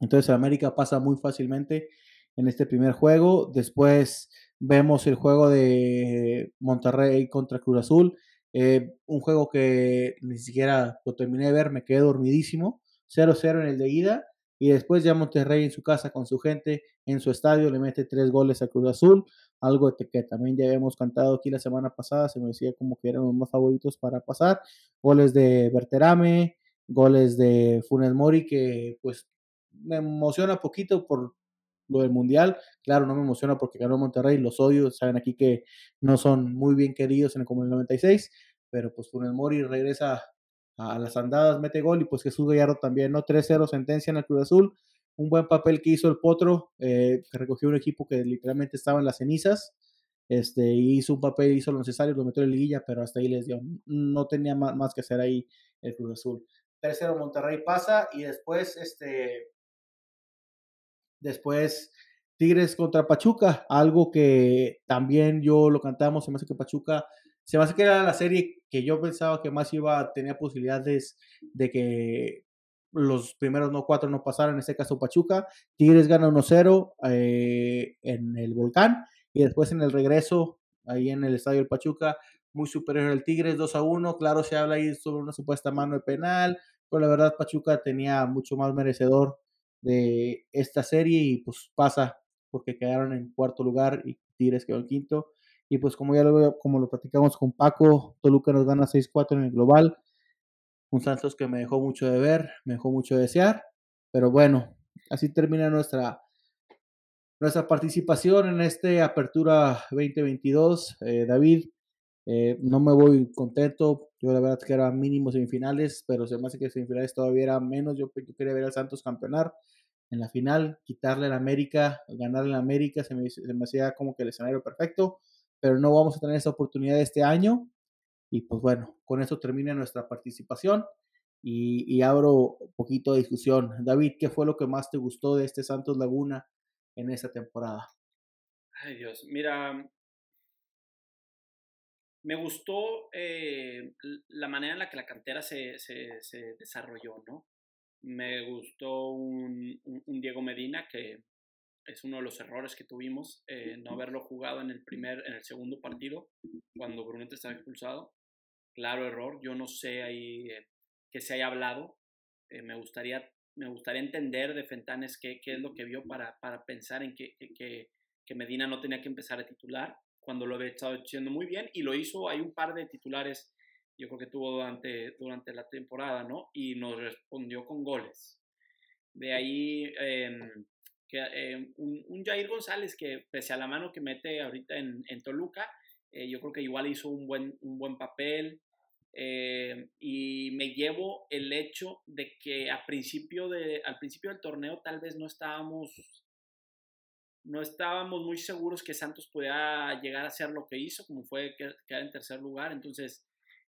[SPEAKER 1] Entonces América pasa muy fácilmente en este primer juego. Después vemos el juego de Monterrey contra Cruz Azul. Eh, un juego que ni siquiera lo terminé de ver, me quedé dormidísimo. 0-0 en el de ida. Y después ya Monterrey en su casa con su gente, en su estadio, le mete tres goles a Cruz Azul algo que también ya habíamos cantado aquí la semana pasada, se me decía como que eran los más favoritos para pasar, goles de Berterame, goles de Funes Mori, que pues me emociona poquito por lo del Mundial, claro, no me emociona porque ganó Monterrey, los odio, saben aquí que no son muy bien queridos en el, como el 96, pero pues Funes Mori regresa a las andadas, mete gol y pues Jesús Gallardo también, ¿no? 3-0 sentencia en el Cruz Azul, un buen papel que hizo el Potro, eh, que recogió un equipo que literalmente estaba en las cenizas, este, hizo un papel, hizo lo necesario, lo metió en liguilla, pero hasta ahí les dio, no tenía más, que hacer ahí el Cruz Azul. Tercero Monterrey pasa y después, este, después Tigres contra Pachuca, algo que también yo lo cantamos, se me hace que Pachuca, se me hace que era la serie que yo pensaba que más iba a tener posibilidades de que los primeros no cuatro no pasaron, en este caso Pachuca. Tigres gana 1-0 eh, en el Volcán y después en el regreso, ahí en el Estadio del Pachuca, muy superior al Tigres 2-1. Claro, se habla ahí sobre una supuesta mano de penal, pero la verdad Pachuca tenía mucho más merecedor de esta serie y pues pasa porque quedaron en cuarto lugar y Tigres quedó en quinto. Y pues como ya lo, como lo platicamos con Paco, Toluca nos gana 6-4 en el global un Santos que me dejó mucho de ver, me dejó mucho de desear, pero bueno, así termina nuestra, nuestra participación en esta Apertura 2022. Eh, David, eh, no me voy contento. Yo la verdad que era mínimo semifinales, pero se me hace que semifinales todavía era menos. Yo, quería ver al Santos campeonar en la final, quitarle al América, ganarle al América, se me, se hacía como que el escenario perfecto, pero no vamos a tener esa oportunidad este año. Y pues bueno, con eso termina nuestra participación y, y abro un poquito de discusión. David, ¿qué fue lo que más te gustó de este Santos Laguna en esta temporada?
[SPEAKER 3] Ay Dios, mira, me gustó eh, la manera en la que la cantera se, se, desarrolló, ¿no? Me gustó un, Diego Medina, que es uno de los errores que tuvimos, eh, no haberlo jugado en el primer, en el segundo partido, cuando Brunete estaba expulsado. Claro error, yo no sé ahí eh, que se haya hablado. me, gustaría, me gustaría entender de Fentanes qué, qué es lo que vio para, para pensar en que, que, que Medina no tenía que empezar a titular cuando lo había estado haciendo muy bien y lo hizo, hay un par de titulares, yo creo que tuvo durante, durante la temporada, ¿no? Y nos respondió con goles. De ahí em, que, em, un, Jair González que pese a la mano que mete ahorita en, en Toluca, eh, yo creo que igual hizo un buen, un buen papel. Eh, y me llevo el hecho de que a principio de, al principio del torneo tal vez no estábamos no estábamos muy seguros que Santos pudiera llegar a hacer lo que hizo, como fue quedar en tercer lugar. Entonces,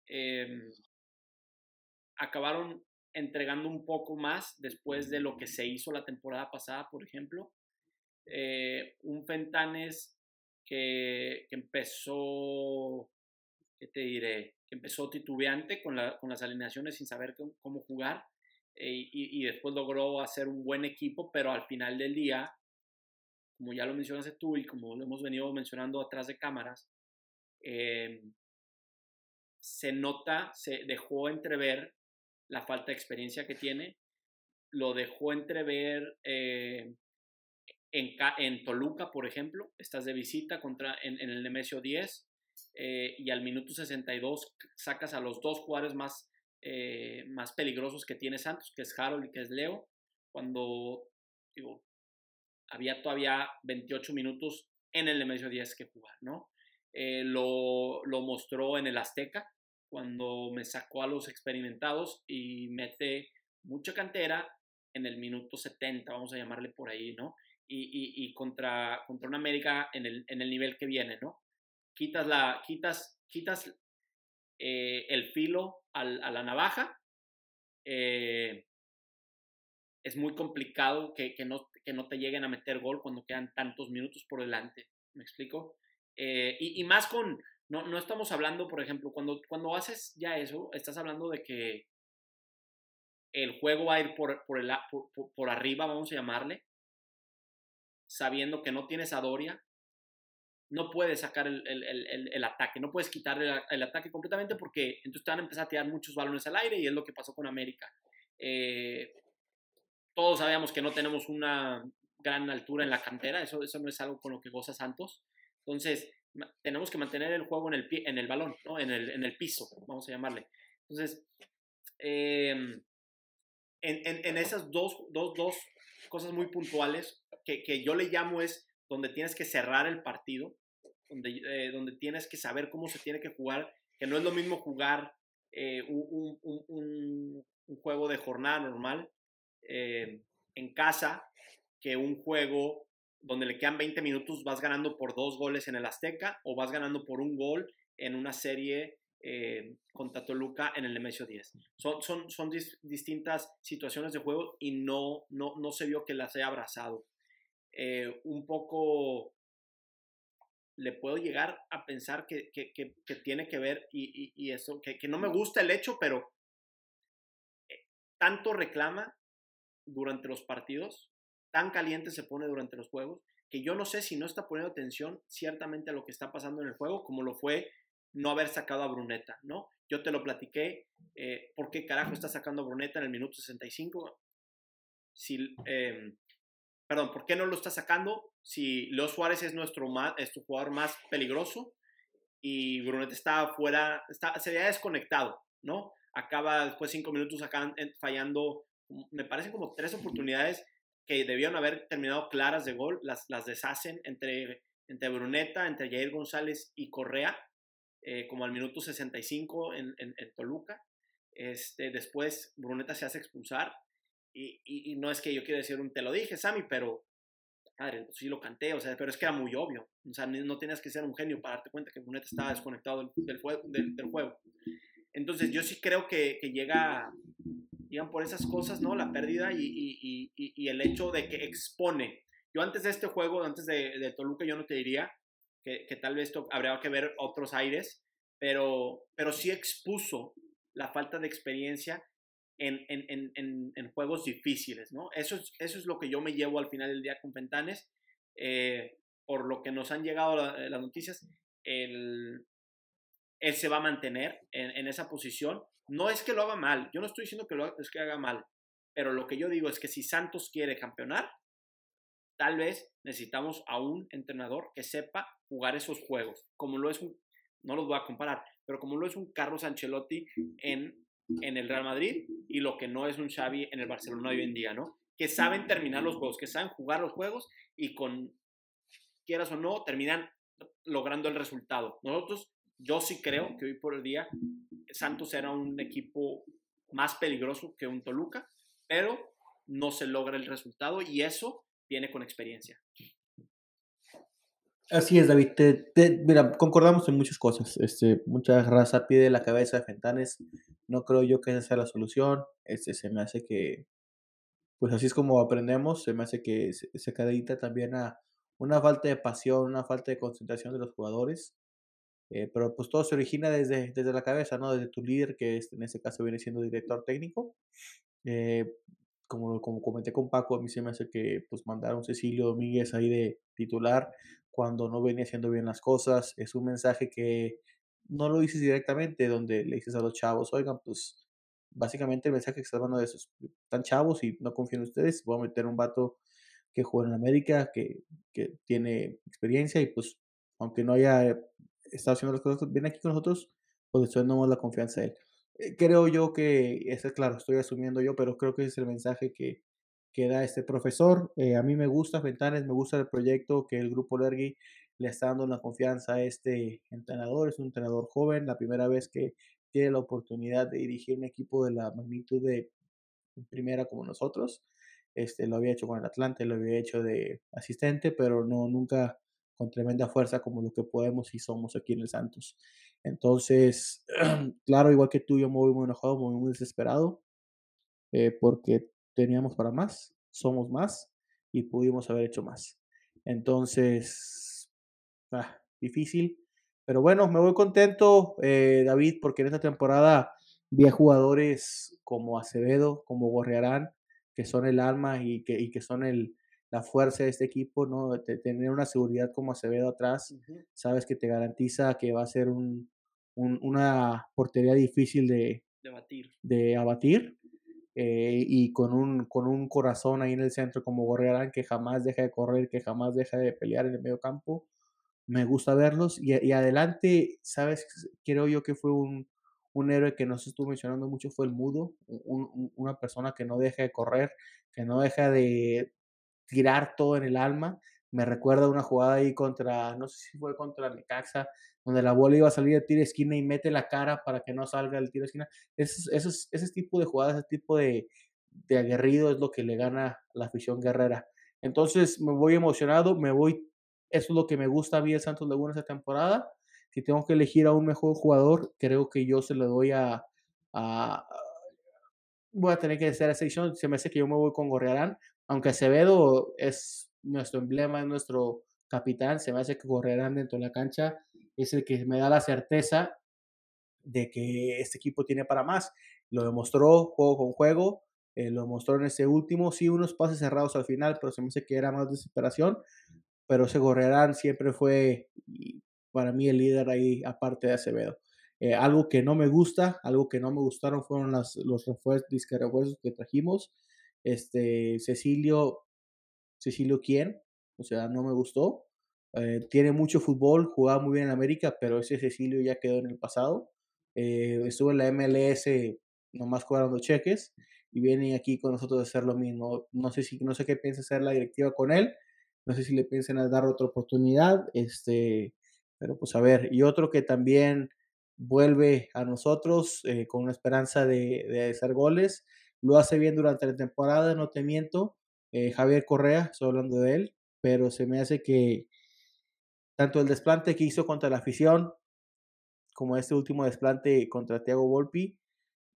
[SPEAKER 3] em, acabaron entregando un poco más después de lo que se hizo la temporada pasada, por ejemplo. Eh, un Fentanes que, empezó, ¿qué te diré? Que empezó titubeante con, las alineaciones sin saber cómo, jugar eh, y, y, después logró hacer un buen equipo, pero al final del día como ya lo mencionaste tú y como lo hemos venido mencionando atrás de cámaras, em, se nota, se dejó entrever la falta de experiencia que tiene, lo dejó entrever eh, en, en, Toluca, por ejemplo, estás de visita contra, en, el Nemesio 10 eh, y al minuto 62 sacas a los dos jugadores más, eh, más peligrosos que tiene Santos, que es Harold y que es Leo, cuando digo, había todavía 28 minutos en el Nemesio 10 que jugar, ¿no? Eh, lo, lo, mostró en el Azteca, cuando me sacó a los experimentados y mete mucha cantera en el minuto 70, vamos a llamarle por ahí, ¿no? Y, y, contra, contra una América en el, en el nivel que viene, ¿no? Quitas, la, quitas, quitas eh, el filo a la navaja, eh, es muy complicado que, que, no, que no te lleguen a meter gol cuando quedan tantos minutos por delante. ¿Me explico? Eh, y, más con, no, no estamos hablando, por ejemplo, cuando, cuando haces ya eso, estás hablando de que el juego va a ir por, por, el, por, por arriba, vamos a llamarle, sabiendo que no tienes a Doria, no puedes sacar el, el, el, el ataque, no puedes quitarle el, ataque completamente porque entonces te van a empezar a tirar muchos balones al aire y es lo que pasó con América. Eh, todos sabíamos que no tenemos una gran altura en la cantera, eso, eso no es algo con lo que goza Santos. Entonces, tenemos que mantener el juego en el, pie, en el balón, ¿no? en, el, en el piso, vamos a llamarle. Entonces, em, en, en, esas dos, dos, dos, cosas muy puntuales que, que, yo le llamo es donde tienes que cerrar el partido, donde, eh, donde tienes que saber cómo se tiene que jugar, que no es lo mismo jugar eh, un, un, un, un, juego de jornada normal eh, en casa que un juego donde le quedan 20 minutos, vas ganando por dos goles en el Azteca o vas ganando por un gol en una serie eh, contra Toluca en el Nemesio 10. Son, son, son distintas situaciones de juego y no, no, no se vio que las haya abrazado. Eh, un poco le puedo llegar a pensar que, que, que, tiene que ver y, y, eso, que, no me gusta el hecho, pero tanto reclama durante los partidos, tan caliente se pone durante los juegos, que yo no sé si no está poniendo atención ciertamente a lo que está pasando en el juego, como lo fue no haber sacado a Bruneta, ¿no? Yo te lo platiqué, eh, ¿por qué carajo está sacando a Bruneta en el minuto 65? Si, em, perdón, ¿por qué no lo está sacando si Leo Suárez es nuestro, más, jugador más peligroso y Bruneta está fuera, está, se había desconectado, ¿no? Acaba después cinco minutos acá fallando me parecen como tres oportunidades que debieron haber terminado claras de gol, las, las deshacen entre, entre Bruneta, entre Jair González y Correa, eh, como al minuto 65 en, en, en, Toluca. Este, después Bruneta se hace expulsar y, y, no es que yo quiera decir un te lo dije, Sammy, pero madre, sí lo canté, o sea, pero es que era muy obvio. O sea, no tenías que ser un genio para darte cuenta que Bruneta estaba desconectado del, del, del juego. Entonces yo sí creo que, que llega, llegan por esas cosas, ¿no? La pérdida y, y, y, y, el hecho de que expone. Yo antes de este juego, antes de, de Toluca, yo no te diría que, que, tal vez habría que ver otros aires, pero, pero sí expuso la falta de experiencia en, en, en, en, juegos difíciles, ¿no? Eso es, eso es lo que yo me llevo al final del día con Fentanes, eh, por lo que nos han llegado la, las noticias, el, él se va a mantener en, esa posición. No es que lo haga mal, yo no estoy diciendo que lo es que haga mal, pero lo que yo digo es que si Santos quiere campeonar, tal vez necesitamos a un entrenador que sepa jugar esos juegos, como lo es un, no los voy a comparar, pero como lo es un Carlos Ancelotti en, en el Real Madrid y lo que no es un Xavi en el Barcelona hoy en día, ¿no? Que saben terminar los juegos, que saben jugar los juegos y con, quieras o no, terminan logrando el resultado. Nosotros yo sí creo que hoy por el día Santos era un equipo más peligroso que un Toluca, pero no se logra el resultado y eso viene con experiencia.
[SPEAKER 1] Así es, David. mira, concordamos en muchas cosas. Este, mucha raza pide la cabeza de Fentanes. No creo yo que esa sea la solución. Este, se me hace que, pues así es como aprendemos. Se me hace que se, se también a una falta de pasión, una falta de concentración de los jugadores. Eh, pero pues todo se origina desde, desde la cabeza, ¿no? Desde tu líder, que en este caso viene siendo director técnico. Eh, como, como comenté con Paco, a mí se me hace que pues mandar a un Cecilio Domínguez ahí de titular cuando no venía haciendo bien las cosas. Es un mensaje que no lo dices directamente, donde le dices a los chavos, oigan, pues básicamente el mensaje que estás dando de esos, están chavos y no confío en ustedes, voy a meter un vato que juega en América, que, que tiene experiencia y pues aunque no haya está haciendo las cosas bien aquí con nosotros, pues le damos la confianza a él. Eh, creo yo que, ese, claro, estoy asumiendo yo, pero creo que ese es el mensaje que, que da este profesor. Eh, a mí me gusta Fentanes, me gusta el proyecto que el grupo Lergui le está dando la confianza a este entrenador. Es un entrenador joven, la primera vez que tiene la oportunidad de dirigir un equipo de la magnitud de primera como nosotros. Este, lo había hecho con el Atlante, lo había hecho de asistente, pero no, nunca con tremenda fuerza como lo que podemos y somos aquí en el Santos. Entonces, claro, igual que tú, yo me voy muy enojado, muy, muy desesperado, eh, porque teníamos para más, somos más y pudimos haber hecho más. Entonces, ah, difícil, pero bueno, me voy contento, eh, David, porque en esta temporada vi a jugadores como Acevedo, como Gorriarán, que son el alma y que son el, la fuerza de este equipo, ¿no? De tener una seguridad como Acevedo atrás, sabes que te garantiza que va a ser un, un, una portería difícil de,
[SPEAKER 3] de abatir.
[SPEAKER 1] De abatir eh, y con un, con un corazón ahí en el centro como Gorriarán que jamás deja de correr, que jamás deja de pelear en el medio campo. Me gusta verlos y, y adelante, sabes, creo yo que fue un, un héroe que no se estuvo mencionando mucho fue el mudo, un, una persona que no deja de correr, que no deja de, tirar todo en el alma. Me recuerda una jugada ahí contra, no sé si fue contra Necaxa, donde la bola iba a salir de tiro de esquina y mete la cara para que no salga el tiro de esquina. Ese, ese, ese tipo de jugadas, ese tipo de, de aguerrido es lo que le gana la afición guerrera. Entonces me voy emocionado, me voy, eso es lo que me gusta a mí el Santos Laguna esta temporada. Si tengo que elegir a un mejor jugador, creo que yo se lo doy a, a voy a tener que hacer esa edición. Se me hace que yo me voy con Gorriarán, aunque Acevedo es nuestro emblema, es nuestro capitán, se me hace que correrán dentro de la cancha, es el que me da la certeza de que este equipo tiene para más. Lo demostró juego con juego, eh, lo demostró en ese último, sí, unos pases cerrados al final, pero se me hace que era más desesperación, pero ese Gorrerán siempre fue para mí el líder ahí, aparte de Acevedo. Eh, algo que no me gusta, algo que no me gustaron fueron las, los refuerzos, que trajimos. Este, Cecilio, Cecilio quién, o sea, no me gustó. Eh, tiene mucho fútbol, jugaba muy bien en América, pero ese Cecilio ya quedó en el pasado. Eh, estuvo en la MLS nomás cobrando cheques y viene aquí con nosotros a hacer lo mismo. No sé si no sé qué piensa hacer la directiva con él, no sé si le piensan dar otra oportunidad, este, pero pues a ver, y otro que también vuelve a nosotros eh, con una esperanza de, de, hacer goles, lo hace bien durante la temporada, no te miento, eh, Javier Correa, estoy hablando de él, pero se me hace que tanto el desplante que hizo contra la afición, como este último desplante contra Thiago Volpi,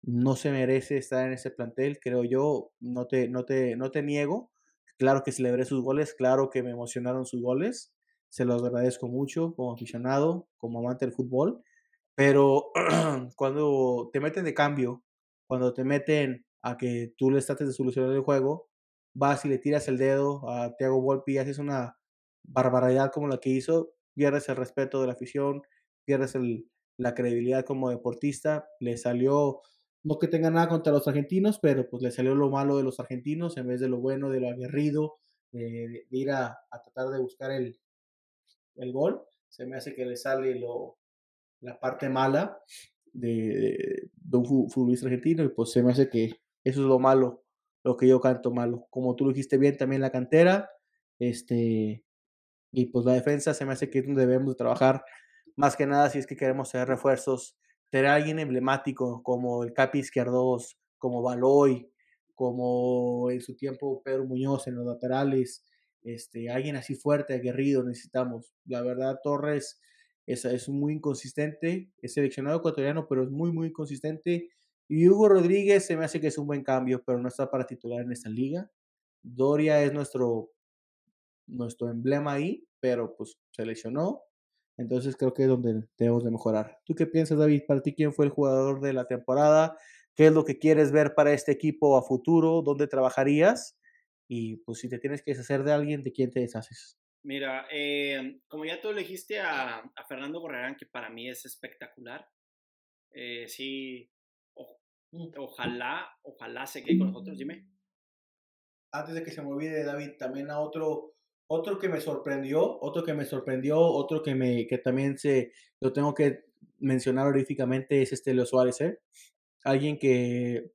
[SPEAKER 1] no se merece estar en ese plantel, creo yo, no te, no te, no te niego, Claro que celebré sus goles, claro que me emocionaron sus goles, se los agradezco mucho como aficionado, como amante del fútbol, pero cuando te meten de cambio, cuando te meten a que tú les trates de solucionar el juego, vas y le tiras el dedo a Thiago Volpi y haces una barbaridad como la que hizo, pierdes el respeto de la afición, pierdes el, la credibilidad como deportista, le salió no que tenga nada contra los argentinos, pero pues le salió lo malo de los argentinos en vez de lo bueno, de lo aguerrido, de, ir a, tratar de buscar el, el, gol. Se me hace que le sale lo, la parte mala de, de, un futbolista argentino y pues se me hace que eso es lo malo, lo que yo canto malo. Como tú lo dijiste bien, también la cantera, este, y pues la defensa se me hace que es donde debemos trabajar más que nada si es que queremos hacer refuerzos tener alguien emblemático como el Capi Izquierdos, como Baloy, como en su tiempo Pedro Muñoz en los laterales, este, alguien así fuerte, aguerrido necesitamos. La verdad, Torres es, es muy inconsistente, es seleccionado ecuatoriano, pero es muy, muy inconsistente. Y Hugo Rodríguez se me hace que es un buen cambio, pero no está para titular en esta liga. Doria es nuestro, nuestro emblema ahí, pero pues seleccionó entonces creo que es donde debemos de mejorar. ¿Tú qué piensas, David? Para ti, ¿quién fue el jugador de la temporada? ¿Qué es lo que quieres ver para este equipo a futuro? ¿Dónde trabajarías? Y pues si te tienes que deshacer de alguien, ¿de quién te deshaces?
[SPEAKER 3] Mira, eh, como ya tú elegiste a, Fernando Borrerán, que para mí es espectacular. Eh, sí. Ojalá, ojalá se quede con nosotros, dime.
[SPEAKER 1] Antes de que se me olvide, David, también a otro otro que me sorprendió, otro que me sorprendió, otro que, me, que también se, lo tengo que mencionar honoríficamente es este Leo Suárez, ¿eh? Alguien que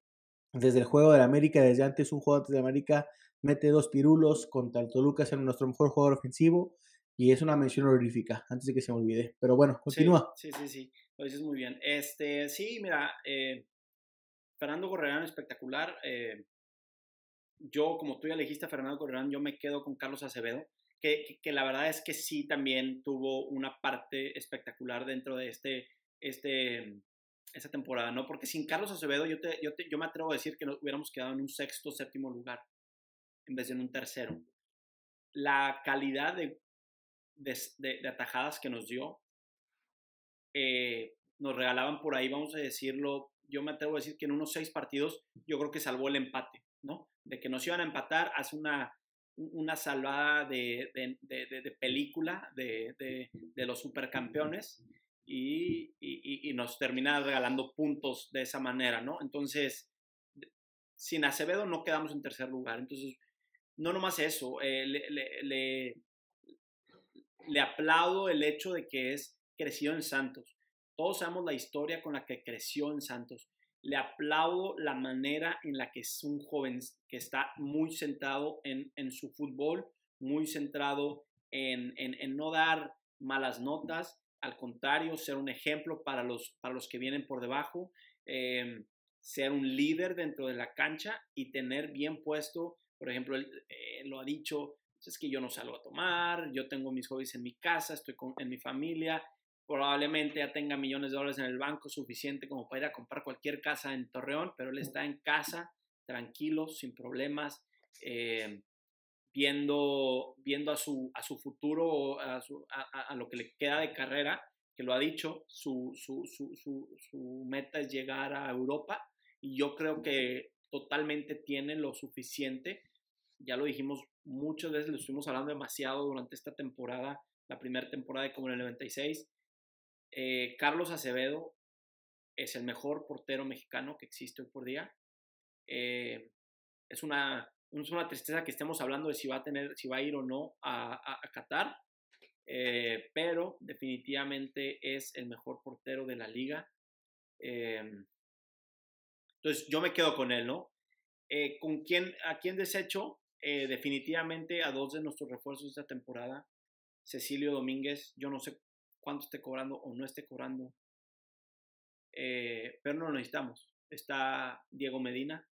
[SPEAKER 1] desde el juego de la América, desde antes un juego de América, mete dos pirulos contra el Toluca, es nuestro mejor jugador ofensivo y es una mención honorífica, antes de que se me olvide. Pero bueno, continúa.
[SPEAKER 3] Sí, sí, sí, lo dices muy bien. Este, sí, mira, eh, Fernando Correrán espectacular. Eh, yo, como tú ya elegiste a Fernando Correrán, yo me quedo con Carlos Acevedo, que, que, la verdad es que sí también tuvo una parte espectacular dentro de este, este, esta temporada, ¿no? Porque sin Carlos Acevedo yo, te, yo, te, yo me atrevo a decir que nos hubiéramos quedado en un sexto, séptimo lugar, en vez de en un tercero. La calidad de, de, de, atajadas que nos dio, eh, nos regalaban por ahí, vamos a decirlo, yo me atrevo a decir que en unos seis partidos yo creo que salvó el empate, ¿no? de que nos iban a empatar, hace una, una salvada de, de, película de, los supercampeones y, y, y, nos termina regalando puntos de esa manera, ¿no? Entonces, sin Acevedo no quedamos en tercer lugar. Entonces, no nomás eso, eh, le, le, le, aplaudo el hecho de que es crecido en Santos. Todos sabemos la historia con la que creció en Santos. Le aplaudo la manera en la que es un joven que está muy centrado en, su fútbol, muy centrado en, no dar malas notas, al contrario, ser un ejemplo para los, para los que vienen por debajo, em, ser un líder dentro de la cancha y tener bien puesto, por ejemplo, él eh, lo ha dicho, es que yo no salgo a tomar, yo tengo mis hobbies en mi casa, estoy con, en mi familia, probablemente ya tenga millones de dólares en el banco suficiente como para ir a comprar cualquier casa en Torreón, pero él está en casa, tranquilo, sin problemas, eh, viendo, viendo a, su, a su futuro, a, lo que le queda de carrera, que lo ha dicho, su, su, su, su, meta es llegar a Europa y yo creo que totalmente tiene lo suficiente. Ya lo dijimos muchas veces, lo estuvimos hablando demasiado durante esta temporada, la primera temporada de como en el 96 eh, Carlos Acevedo es el mejor portero mexicano que existe hoy por día. Eh, es, una, es una tristeza que estemos hablando de si va a, tener, si va a ir o no a, Qatar, eh, pero definitivamente es el mejor portero de la liga. entonces yo me quedo con él, ¿no? ¿con quién, ¿A quién desecho? Definitivamente a dos de nuestros refuerzos esta temporada. Cecilio Domínguez, yo no sé cuánto esté cobrando o no esté cobrando, eh, pero no lo necesitamos. Está Diego Medina.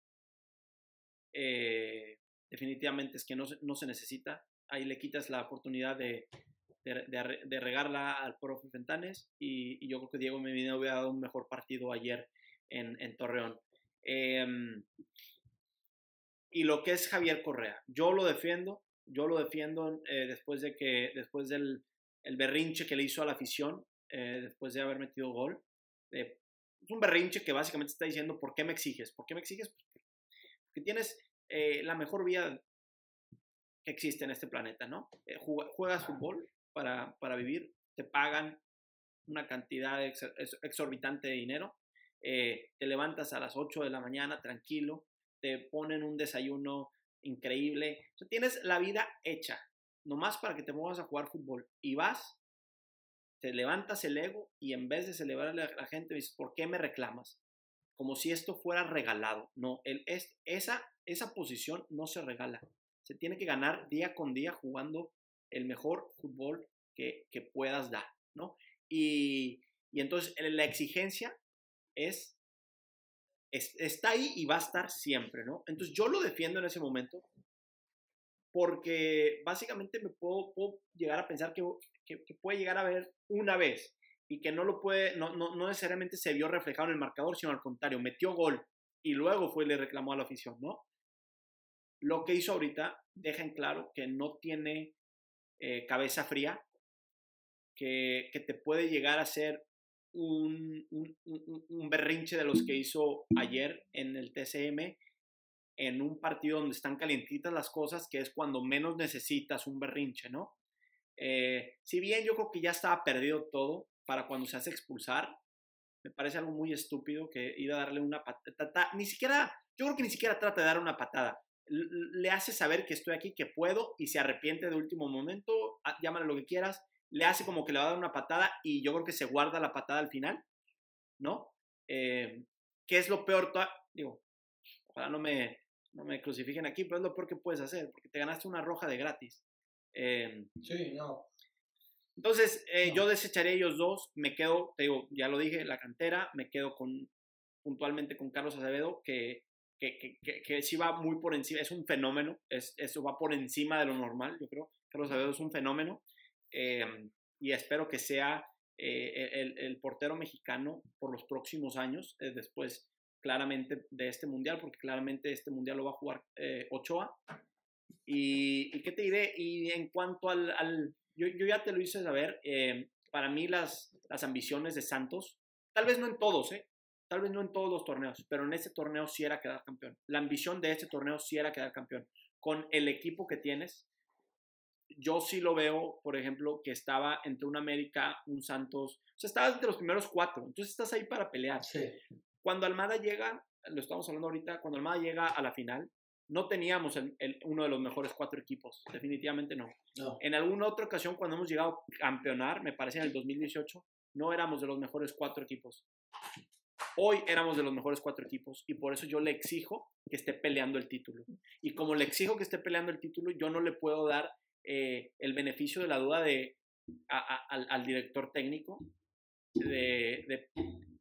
[SPEAKER 3] definitivamente es que no, no se necesita. Ahí le quitas la oportunidad de, de, regarla al profe Fentanes y, yo creo que Diego Medina hubiera dado un mejor partido ayer en, en Torreón. Em, y lo que es Javier Correa, yo lo defiendo, yo lo defiendo eh, después de que, después del el berrinche que le hizo a la afición, eh, después de haber metido gol. es un berrinche que básicamente está diciendo, ¿por qué me exiges? ¿Por qué me exiges? Porque tienes eh, la mejor vida que existe en este planeta, ¿no? juegas fútbol, para, vivir, te pagan una cantidad exorbitante de dinero, eh, te levantas a las 8 de la mañana tranquilo, te ponen un desayuno increíble, tienes la vida hecha, nomás para que te muevas a jugar fútbol y vas, te levantas el ego y en vez de celebrarle a la gente dices, ¿por qué me reclamas? Como si esto fuera regalado. No, el, es, esa, esa posición no se regala. Se tiene que ganar día con día jugando el mejor fútbol que, puedas dar, ¿no? Y, entonces la exigencia es, está ahí y va a estar siempre, ¿no? Entonces yo lo defiendo en ese momento porque básicamente me puedo, llegar a pensar que, puede llegar a ver una vez y que no lo puede, no, no, no, necesariamente se vio reflejado en el marcador, sino al contrario, metió gol y luego fue y le reclamó a la afición, ¿no? Lo que hizo ahorita deja en claro que no tiene eh, cabeza fría, que, te puede llegar a ser un, un, berrinche de los que hizo ayer en el TCM, en un partido donde están calientitas las cosas, que es cuando menos necesitas un berrinche, ¿no? Eh, si bien yo creo que ya estaba perdido todo para cuando se hace expulsar, me parece algo muy estúpido que ir a darle una patada, ni siquiera, yo creo que ni siquiera trata de dar una patada, le hace saber que estoy aquí, que puedo y se arrepiente de último momento, ah, llámale lo que quieras, le hace como que le va a dar una patada y yo creo que se guarda la patada al final, ¿no? Eh, ¿Qué es lo peor? Digo, ojalá no me, no me crucifiquen aquí, pero es lo peor que puedes hacer, porque te ganaste una roja de gratis.
[SPEAKER 1] Em, sí, no.
[SPEAKER 3] Entonces, eh, yo desecharía ellos dos, me quedo, te digo, ya lo dije, la cantera, me quedo con puntualmente con Carlos Acevedo, que que, que, que, sí va muy por encima, es un fenómeno, es, eso va por encima de lo normal, yo creo. Carlos Acevedo es un fenómeno em, y espero que sea eh, el, el, portero mexicano por los próximos años, eh, después claramente de este mundial, porque claramente este mundial lo va a jugar eh, Ochoa. Y, qué te diré? Y en cuanto al, yo, ya te lo hice saber, em, para mí las, las ambiciones de Santos, tal vez no en todos, ¿eh? Tal vez no en todos los torneos, pero en este torneo sí era quedar campeón. La ambición de este torneo sí era quedar campeón. Con el equipo que tienes, yo sí lo veo, por ejemplo, que estaba entre un América, un Santos, o sea, estaba entre los primeros cuatro, entonces estás ahí para pelear. Cuando Almada llega, lo estamos hablando ahorita, cuando Almada llega a la final, no teníamos uno de los mejores cuatro equipos, definitivamente no. no. En alguna otra ocasión, cuando hemos llegado a campeonar, me parece en el 2018, no éramos de los mejores cuatro equipos. Hoy éramos de los mejores cuatro equipos y por eso yo le exijo que esté peleando el título. Y como le exijo que esté peleando el título, yo no le puedo dar eh, el beneficio de la duda de, al, director técnico de,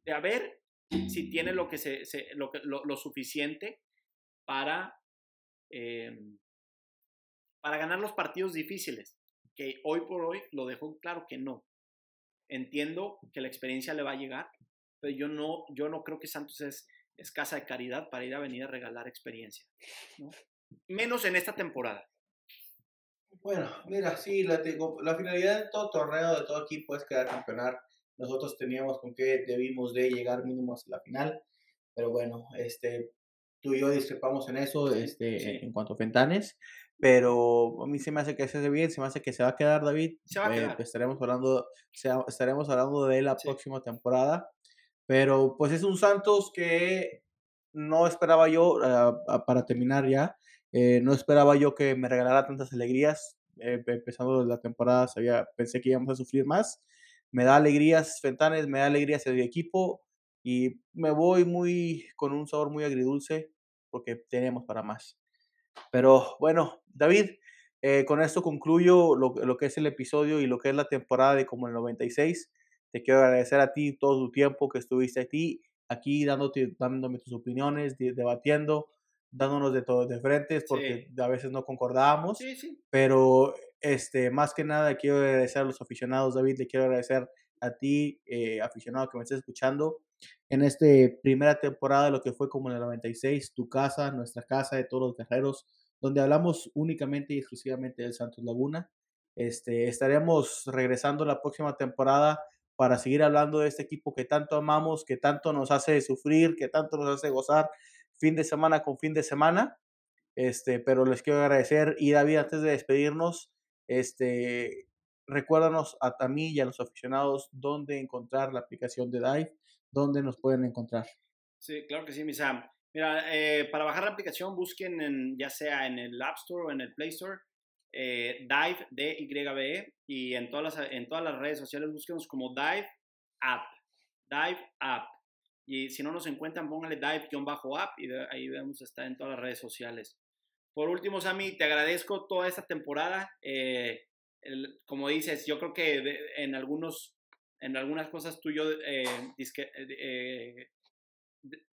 [SPEAKER 3] de, a ver si tiene lo, que se, lo, lo, suficiente para, em, para ganar los partidos difíciles, que hoy por hoy lo dejó claro que no. Entiendo que la experiencia le va a llegar, pero yo no, yo no creo que Santos es, escasa de caridad para ir a venir a regalar experiencia. Menos en esta temporada.
[SPEAKER 1] Bueno, mira, sí, la, la finalidad de todo torneo, de todo equipo es quedar campeonar. Nosotros teníamos con qué debimos de llegar mínimo hasta la final, pero bueno, este, tú y yo discrepamos en eso este, en cuanto a Fentanes, pero a mí se me hace que se hace bien, se me hace que se va a quedar David.
[SPEAKER 3] Se va a quedar.
[SPEAKER 1] estaremos, hablando, estaremos hablando de la próxima temporada. Pero pues es un Santos que no esperaba yo, ah, para terminar ya, eh, no esperaba yo que me regalara tantas alegrías. Eh, empezando la temporada sabía, pensé que íbamos a sufrir más. Me da alegrías Fentanes, me da alegrías el equipo y me voy muy con un sabor muy agridulce porque tenemos para más. Pero bueno, David, eh, con esto concluyo lo, lo, que es el episodio y lo que es la temporada de como el 96. Te quiero agradecer a ti todo tu tiempo que estuviste aquí, aquí dándote, dándome tus opiniones, debatiendo, dándonos de todo de frentes, porque a veces no concordábamos.
[SPEAKER 3] Sí, sí.
[SPEAKER 1] Pero este, más que nada quiero agradecer a los aficionados, David, le quiero agradecer a ti, eh, aficionado que me estés escuchando, en esta primera temporada de lo que fue como en el 96, tu casa, nuestra casa de todos los guerreros, donde hablamos únicamente y exclusivamente del Santos Laguna. Este, estaremos regresando la próxima temporada para seguir hablando de este equipo que tanto amamos, que tanto nos hace sufrir, que tanto nos hace gozar fin de semana con fin de semana. Este, pero les quiero agradecer y David, antes de despedirnos, este, recuérdanos a, a mí y a los aficionados dónde encontrar la aplicación de Dive, dónde nos pueden encontrar.
[SPEAKER 3] Sí, claro que sí, mi Sam. Mira, eh, para bajar la aplicación busquen en, ya sea en el App Store o en el Play Store, eh, Dive, D-Y-B-E, y en todas, las, en todas las redes sociales búsquenos como Dive App, Dive App. Y si no nos encuentran, pónganle Dive-App y ahí vamos a estar en todas las redes sociales. Por último, Sammy, te agradezco toda esta temporada. Eh, como dices, yo creo que en, algunos, en algunas cosas tú y yo eh, eh,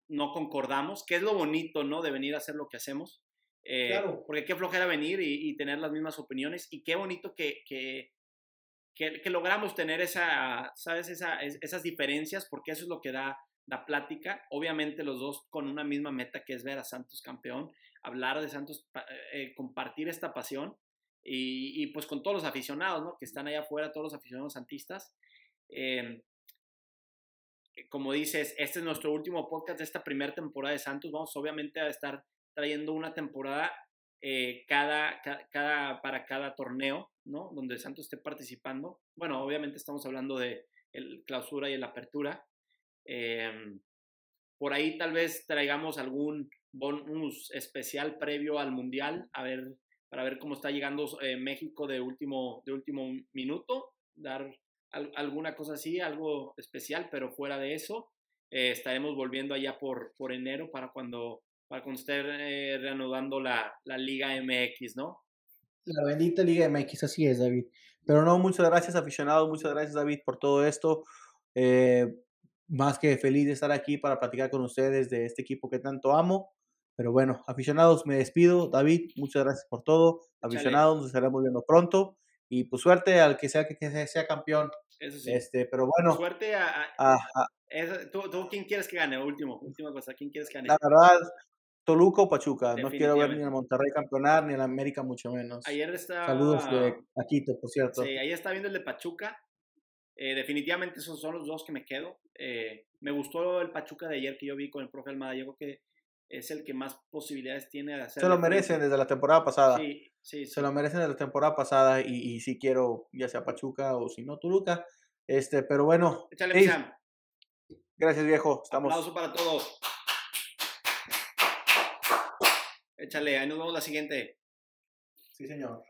[SPEAKER 3] no concordamos, que es lo bonito, ¿no? De venir a hacer lo que hacemos. claro. Porque qué flojera venir y, tener las mismas opiniones y qué bonito que, que, que, logramos tener esa, ¿sabes? Esa, esas diferencias, porque eso es lo que da la plática. Obviamente los dos con una misma meta que es ver a Santos campeón, hablar de Santos, compartir esta pasión y, pues con todos los aficionados, ¿no? Que están allá afuera, todos los aficionados santistas. Em, eh, como dices, este es nuestro último podcast de esta primera temporada de Santos. Vamos obviamente a estar trayendo una temporada eh, cada, cada, para cada torneo, ¿no? Donde Santos esté participando. Bueno, obviamente estamos hablando de el clausura y el apertura. Por ahí tal vez traigamos algún bonus especial previo al Mundial, a ver para ver cómo está llegando eh, México de último, de último minuto, dar alguna cosa así, algo especial, pero fuera de eso, eh, estaremos volviendo allá por, por enero para cuando, para cuando esté eh, reanudando la, la Liga MX, ¿no?
[SPEAKER 1] La bendita Liga MX, así es, David. Pero no, muchas gracias, aficionados, muchas gracias, David, por todo esto. más que feliz de estar aquí para platicar con ustedes de este equipo que tanto amo. Pero bueno, aficionados, me despido. David, muchas gracias por todo. Aficionados, nos estaremos viendo pronto. Y pues suerte al que sea que, sea campeón.
[SPEAKER 3] Eso sí.
[SPEAKER 1] Este, pero bueno.
[SPEAKER 3] Suerte a. ¿tú, quién quieres que gane? Último, última cosa. ¿Quién quieres que gane?
[SPEAKER 1] La verdad, Toluca o Pachuca. No quiero ver ni a Monterrey campeonar, ni a América, mucho menos.
[SPEAKER 3] Ayer estaba.
[SPEAKER 1] Saludos de Aquito, por cierto.
[SPEAKER 3] Sí, ayer está viendo el de Pachuca. Eh, definitivamente esos son los dos que me quedo. Eh, me gustó el Pachuca de ayer que yo vi con el profe Almada. Yo creo que es el que más posibilidades tiene de hacer.
[SPEAKER 1] Se lo merecen desde la temporada pasada.
[SPEAKER 3] Sí, sí,
[SPEAKER 1] Se lo merecen desde la temporada pasada y, si quiero, ya sea Pachuca o si no, Toluca. Este, pero bueno.
[SPEAKER 3] Échale,
[SPEAKER 1] Gracias, viejo. Estamos.
[SPEAKER 3] Aplauso para todos. Échale, ahí nos vemos la siguiente.
[SPEAKER 1] Sí, señor.